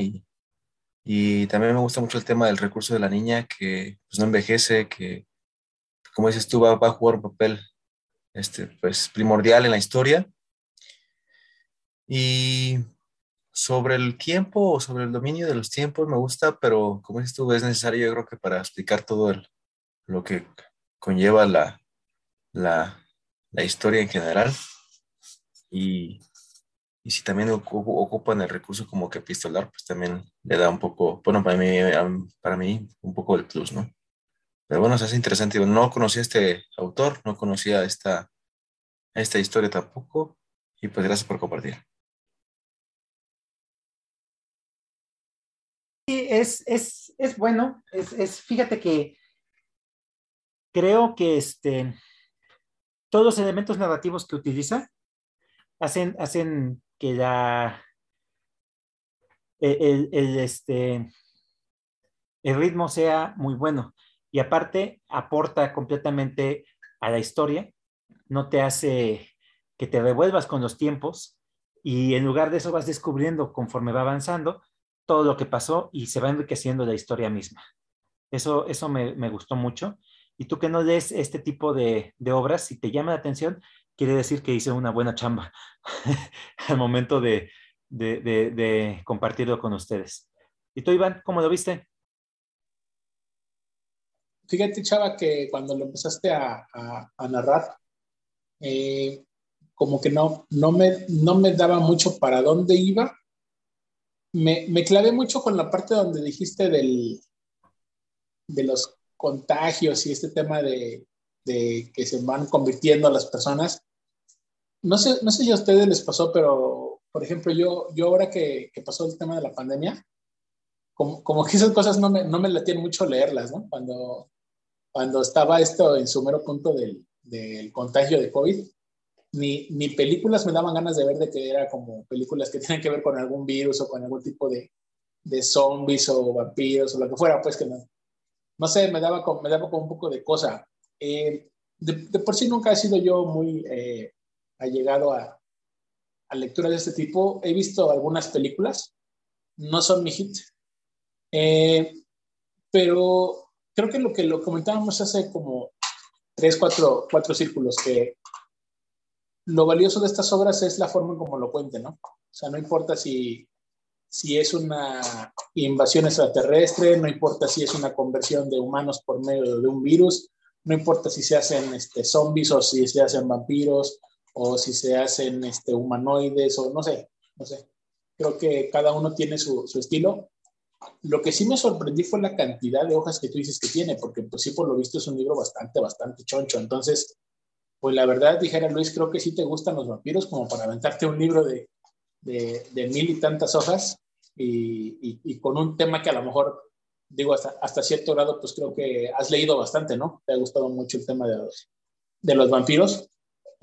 Y también me gusta mucho el tema del recurso de la niña que pues, no envejece, que, como dices tú, va, va a jugar un papel este, pues, primordial en la historia. Y sobre el tiempo o sobre el dominio de los tiempos me gusta, pero como dices tú, es necesario yo creo que para explicar todo el, lo que conlleva la, la, la historia en general. Y, y si también ocupan el recurso como que epistolar, pues también le da un poco, bueno, para mí, para mí un poco el plus, ¿no? Pero bueno, es interesante. No conocía a este autor, no conocía esta, esta historia tampoco. Y pues gracias por compartir. Sí, es, es, es bueno. Es, es, fíjate que creo que este, todos los elementos narrativos que utiliza hacen, hacen que la, el, el, este, el ritmo sea muy bueno y aparte aporta completamente a la historia, no te hace que te revuelvas con los tiempos y en lugar de eso vas descubriendo conforme va avanzando todo lo que pasó y se va enriqueciendo la historia misma. Eso, eso me, gustó mucho. Y tú que no lees este tipo de, obras, si te llama la atención, quiere decir que hice una buena chamba al momento de, compartirlo con ustedes. ¿Y tú, Iván, cómo lo viste? Fíjate, Chava, que cuando lo empezaste a, narrar, eh, como que no, no, me, no me daba mucho para dónde iba. Me, me clavé mucho con la parte donde dijiste del, de los contagios y este tema de, de que se van convirtiendo las personas. No sé, no sé si a ustedes les pasó, pero por ejemplo, yo, yo ahora que, que pasó el tema de la pandemia, como, como que esas cosas no me, no me tienen mucho leerlas, ¿no? Cuando, cuando estaba esto en su mero punto del, del contagio de COVID, ni, ni, películas me daban ganas de ver de que era como películas que tienen que ver con algún virus o con algún tipo de, de zombies o vampiros o lo que fuera, pues que no, no sé, me daba, me daba como un poco de cosa. Eh, de, por sí nunca he sido yo muy eh, allegado a, a lecturas de este tipo. He visto algunas películas, no son mi hit, eh, pero creo que lo que lo comentábamos hace como tres, cuatro, cuatro círculos, que lo valioso de estas obras es la forma en cómo lo cuenten, ¿no? O sea, no importa si, si es una invasión extraterrestre, no importa si es una conversión de humanos por medio de un virus, no importa si se hacen este, zombies o si se hacen vampiros o si se hacen este, humanoides o no sé, no sé. Creo que cada uno tiene su, estilo. Lo que sí me sorprendí fue la cantidad de hojas que tú dices que tiene, porque pues sí, por lo visto es un libro bastante, bastante choncho. Entonces, pues la verdad, dijera Luis, creo que sí te gustan los vampiros como para aventarte un libro de, de, mil y tantas hojas y, y, con un tema que a lo mejor, digo, hasta, hasta cierto grado, pues creo que has leído bastante, ¿no? Te ha gustado mucho el tema de de los vampiros.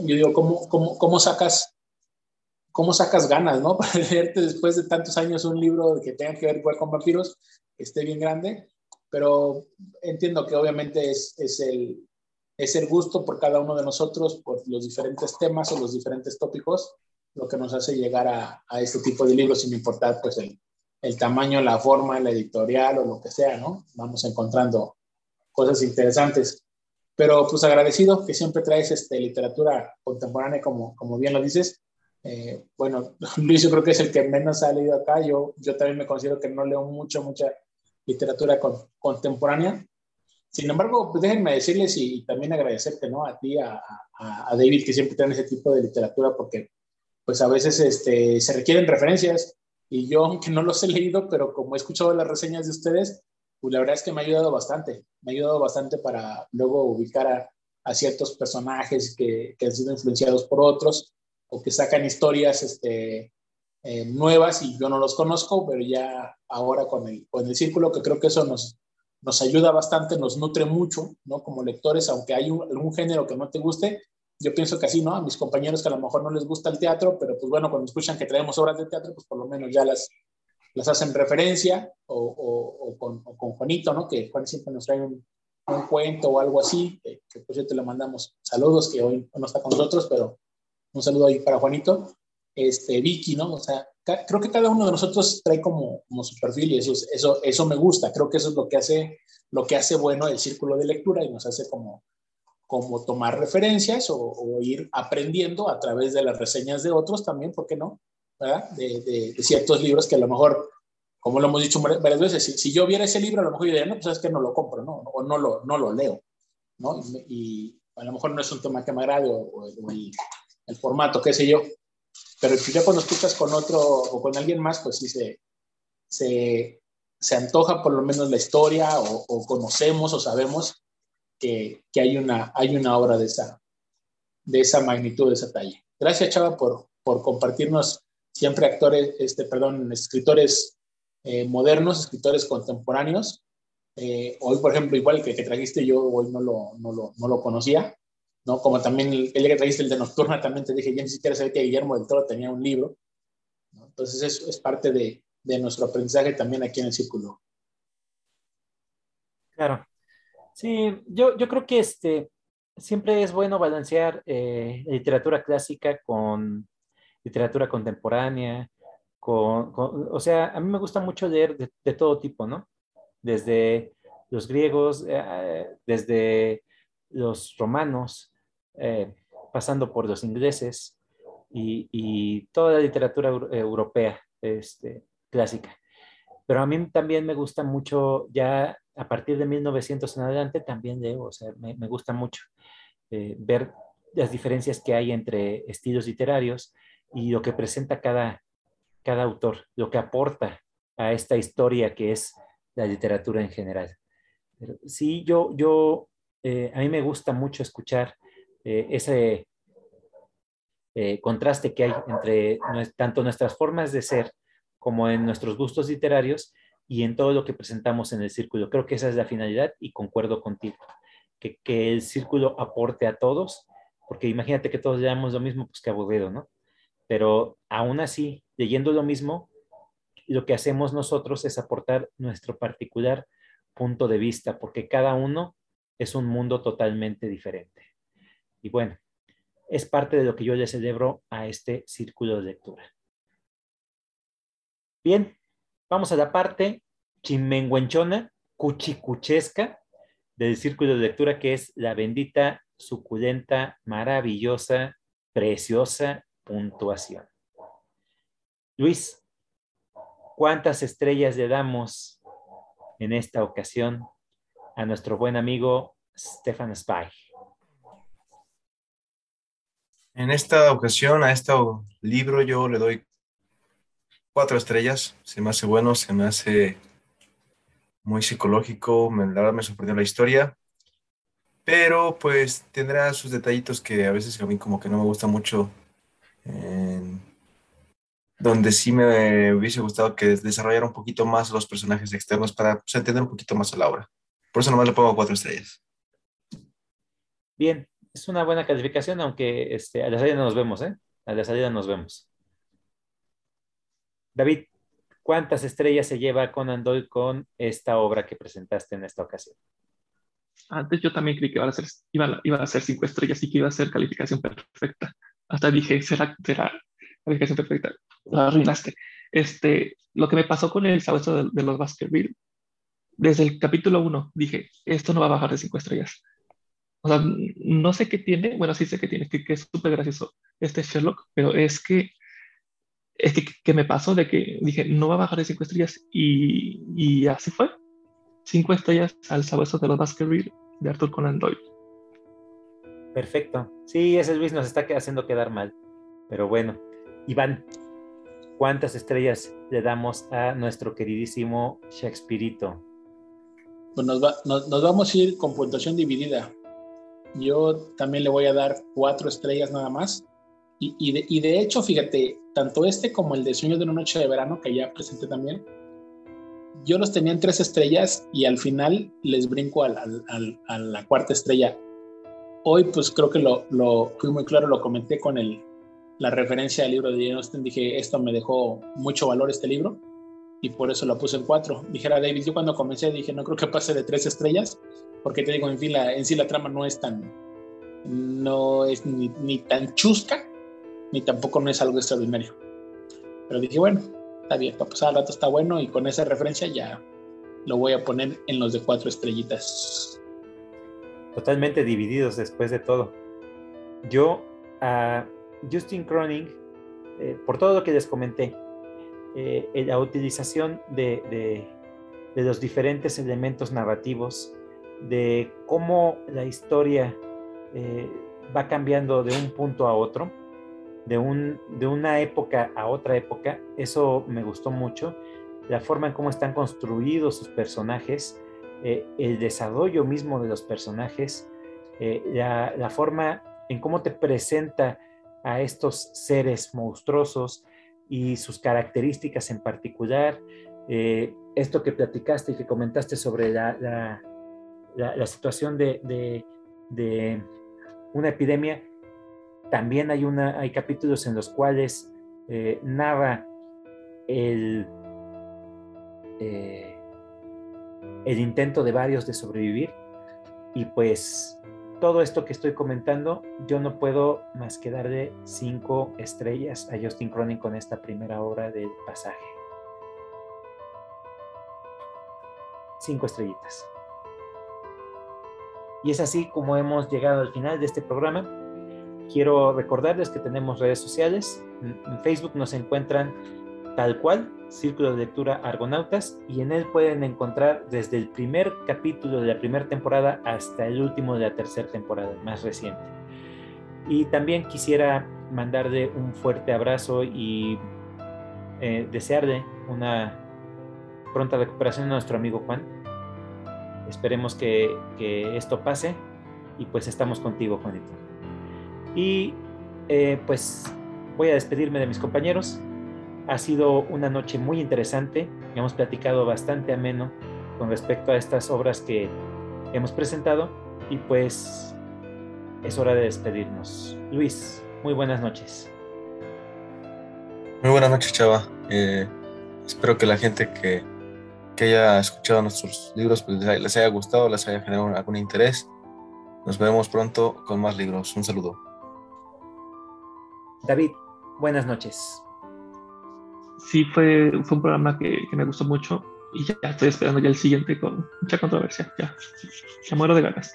Yo digo, ¿cómo, cómo, cómo sacas cómo sacas ganas, ¿no? Para leerte después de tantos años un libro que tenga que ver con vampiros, que esté bien grande, pero entiendo que obviamente es, es, el, es el gusto por cada uno de nosotros, por los diferentes temas o los diferentes tópicos, lo que nos hace llegar a, a este tipo de libros sin importar pues el, el tamaño, la forma, la editorial o lo que sea, ¿no? Vamos encontrando cosas interesantes. Pero pues agradecido que siempre traes este, literatura contemporánea, como, como bien lo dices. Eh, bueno, Luis yo creo que es el que menos ha leído acá. Yo, yo también me considero que no leo mucho, mucha literatura contemporánea. Sin embargo, pues déjenme decirles y, también agradecerte, ¿no? A ti, a, a, David, que siempre traen ese tipo de literatura, porque pues a veces este, se requieren referencias y yo, aunque no los he leído, pero como he escuchado las reseñas de ustedes, pues la verdad es que me ha ayudado bastante. Me ha ayudado bastante para luego ubicar a, a ciertos personajes que, que, han sido influenciados por otros o que sacan historias este, eh, nuevas y yo no los conozco, pero ya ahora con el, con el círculo, que creo que eso nos, nos ayuda bastante, nos nutre mucho, ¿no? Como lectores, aunque hay un, algún género que no te guste, yo pienso que así, ¿no? A mis compañeros que a lo mejor no les gusta el teatro, pero pues bueno, cuando escuchan que traemos obras de teatro, pues por lo menos ya las, las hacen referencia, o, o, con, con, Juanito, ¿no? Que Juan siempre nos trae un, un cuento o algo así, que, que pues ya te le mandamos saludos, que hoy no está con nosotros, pero un saludo ahí para Juanito. Este, Vicky, ¿no? O sea, creo que cada uno de nosotros trae como, como su perfil y eso, eso, eso me gusta, creo que eso es lo que hace, lo que hace bueno el círculo de lectura y nos hace como como tomar referencias o, ir aprendiendo a través de las reseñas de otros también, ¿por qué no? ¿Verdad? De, ciertos libros que a lo mejor, como lo hemos dicho varias veces, si, yo viera ese libro, a lo mejor yo diría, no, pues es que no lo compro, ¿no? O no lo, no lo leo, ¿no? Y, a lo mejor no es un tema que me agrade o, el, formato, qué sé yo. Pero ya cuando escuchas con otro o con alguien más, pues sí se, se, se antoja por lo menos la historia o, o conocemos o sabemos que, hay, una, hay una obra de esa, de esa magnitud, de esa talla. Gracias, Chava, por, por compartirnos siempre actores, este, perdón, escritores eh, modernos, escritores contemporáneos. Eh, hoy, por ejemplo, igual que, que trajiste, yo hoy no lo, no lo, no lo conocía, ¿no? Como también el, el, que trajiste el de Nocturna, también te dije, ya ni siquiera sabía que Guillermo del Toro tenía un libro. Entonces, eso es parte de, de nuestro aprendizaje también aquí en el Círculo. Claro. Sí, yo, yo creo que este, siempre es bueno balancear eh, literatura clásica con literatura contemporánea, con, o sea, a mí me gusta mucho leer de, todo tipo, ¿no? Desde los griegos, eh, desde los romanos, eh, pasando por los ingleses y, toda la literatura europea este, clásica. Pero a mí también me gusta mucho, ya a partir de 1900 en adelante, también leo, o sea, me, gusta mucho eh, ver las diferencias que hay entre estilos literarios y lo que presenta cada, cada autor, lo que aporta a esta historia que es la literatura en general. sí, yo, yo, eh, a mí me gusta mucho escuchar eh, ese contraste que hay entre tanto nuestras formas de ser como en nuestros gustos literarios y en todo lo que presentamos en el círculo. Creo que esa es la finalidad y concuerdo contigo, que, que el círculo aporte a todos, porque imagínate que todos leamos lo mismo, pues qué aburrido, ¿no? Pero aún así, leyendo lo mismo, lo que hacemos nosotros es aportar nuestro particular punto de vista, porque cada uno es un mundo totalmente diferente. Y bueno, es parte de lo que yo le celebro a este círculo de lectura. Bien, vamos a la parte chimenguenchona, cuchicuchesca del círculo de lectura que es la bendita, suculenta, maravillosa, preciosa puntuación. Luis, ¿cuántas estrellas le damos en esta ocasión a nuestro buen amigo Stefan Spy? En esta ocasión, a este libro yo le doy cuatro estrellas. Se me hace bueno, se me hace muy psicológico. Me, la verdad me sorprendió la historia. Pero pues tendrá sus detallitos que a veces a mí como que no me gusta mucho. Donde sí me hubiese gustado que desarrollara un poquito más los personajes externos para pues, entender un poquito más a la obra. Por eso nomás le pongo cuatro estrellas. Bien, es una buena calificación, aunque este, a la salida nos vemos, ¿eh? A la salida nos vemos. David, ¿cuántas estrellas se lleva Conan Doyle con esta obra que presentaste en esta ocasión? Antes yo también creí que iba a ser, iba, a ser cinco estrellas y que iba a ser calificación perfecta. Hasta dije, será, será calificación perfecta. La arruinaste. Este, lo que me pasó con el sabueso de, los Baskerville, desde el capítulo 1 dije, esto no va a bajar de cinco estrellas. O sea, no sé qué tiene, bueno, sí sé qué tiene, que, que es súper gracioso este Sherlock, pero es que es que, me pasó de que dije, no va a bajar de cinco estrellas y, y así fue. Cinco estrellas al sabueso de los Baskerville de Arthur Conan Doyle. Perfecto. Sí, ese Luis nos está haciendo quedar mal. Pero bueno, Iván, ¿cuántas estrellas le damos a nuestro queridísimo Shakespeareito? Pues nos, vamos a ir con puntuación dividida. Yo también le voy a dar cuatro estrellas nada más y, de, hecho, fíjate, tanto este como el de Sueños de una noche de verano, que ya presenté también, yo los tenía en tres estrellas y al final les brinco a la cuarta estrella. Hoy, pues creo que lo, lo, fui muy claro, lo comenté con el, la referencia al libro de Jane Austen. Dije, esto me dejó mucho valor este libro y por eso lo puse en cuatro. Dijera David, yo cuando comencé dije, no creo que pase de tres estrellas, porque te digo, en, fin, en sí la trama no es tan, no es ni, ni tan chusca ni tampoco no es algo extraordinario. Pero dije, bueno, está bien, para pasar al rato está bueno y con esa referencia ya lo voy a poner en los de cuatro estrellitas. Totalmente divididos después de todo. Yo a Justin Croning, eh, por todo lo que les comenté, eh, la utilización de, los diferentes elementos narrativos, de cómo la historia eh, va cambiando de un punto a otro, de una época a otra época, eso me gustó mucho. La forma en cómo están construidos sus personajes, eh, el desarrollo mismo de los personajes, eh, la, forma en cómo te presenta a estos seres monstruosos y sus características en particular. Eh, esto que platicaste y que comentaste sobre la, situación de, una epidemia, también hay, capítulos en los cuales narra el, el intento de varios de sobrevivir y pues todo esto que estoy comentando, yo no puedo más que darle cinco estrellas a Justin Cronin con esta primera obra del pasaje. Cinco estrellitas. Y es así como hemos llegado al final de este programa. Quiero recordarles que tenemos redes sociales. En Facebook nos encuentran tal cual, Círculo de Lectura Argonautas, y en él pueden encontrar desde el primer capítulo de la primera temporada hasta el último de la tercera temporada, más reciente. Y también quisiera mandarle un fuerte abrazo y eh, desearle una pronta recuperación a nuestro amigo Juan. Esperemos que, que esto pase y pues estamos contigo, Juanito. Y eh, pues voy a despedirme de mis compañeros. Ha sido una noche muy interesante. Hemos platicado bastante ameno con respecto a estas obras que hemos presentado y pues es hora de despedirnos. Luis, muy buenas noches. Muy buenas noches, Chava. Eh, espero que la gente que, que, haya escuchado nuestros libros pues, les haya gustado, les haya generado algún interés. Nos vemos pronto con más libros. Un saludo. David, buenas noches sí fue, fue un programa que, que, me gustó mucho y ya estoy esperando ya el siguiente con mucha controversia. Ya, ya muero de ganas.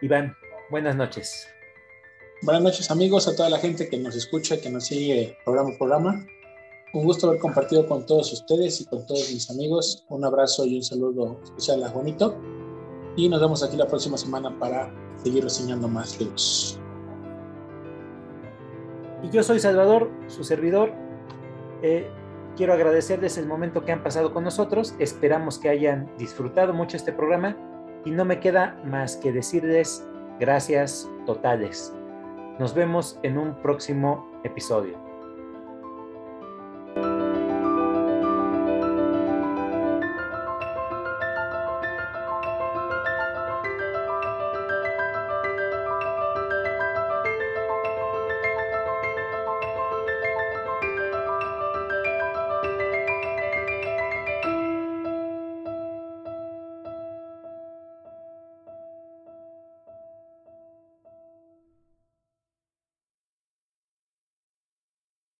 Iván, buenas noches. Buenas noches amigos, a toda la gente que nos escucha, que nos sigue programa por programa. Un gusto haber compartido con todos ustedes y con todos mis amigos. Un abrazo y un saludo especial a Juanito. Y nos vemos aquí la próxima semana para seguir reseñando más libros. Y yo soy Salvador, su servidor. Eh, quiero agradecerles el momento que han pasado con nosotros. Esperamos que hayan disfrutado mucho este programa y no me queda más que decirles gracias totales. Nos vemos en un próximo episodio.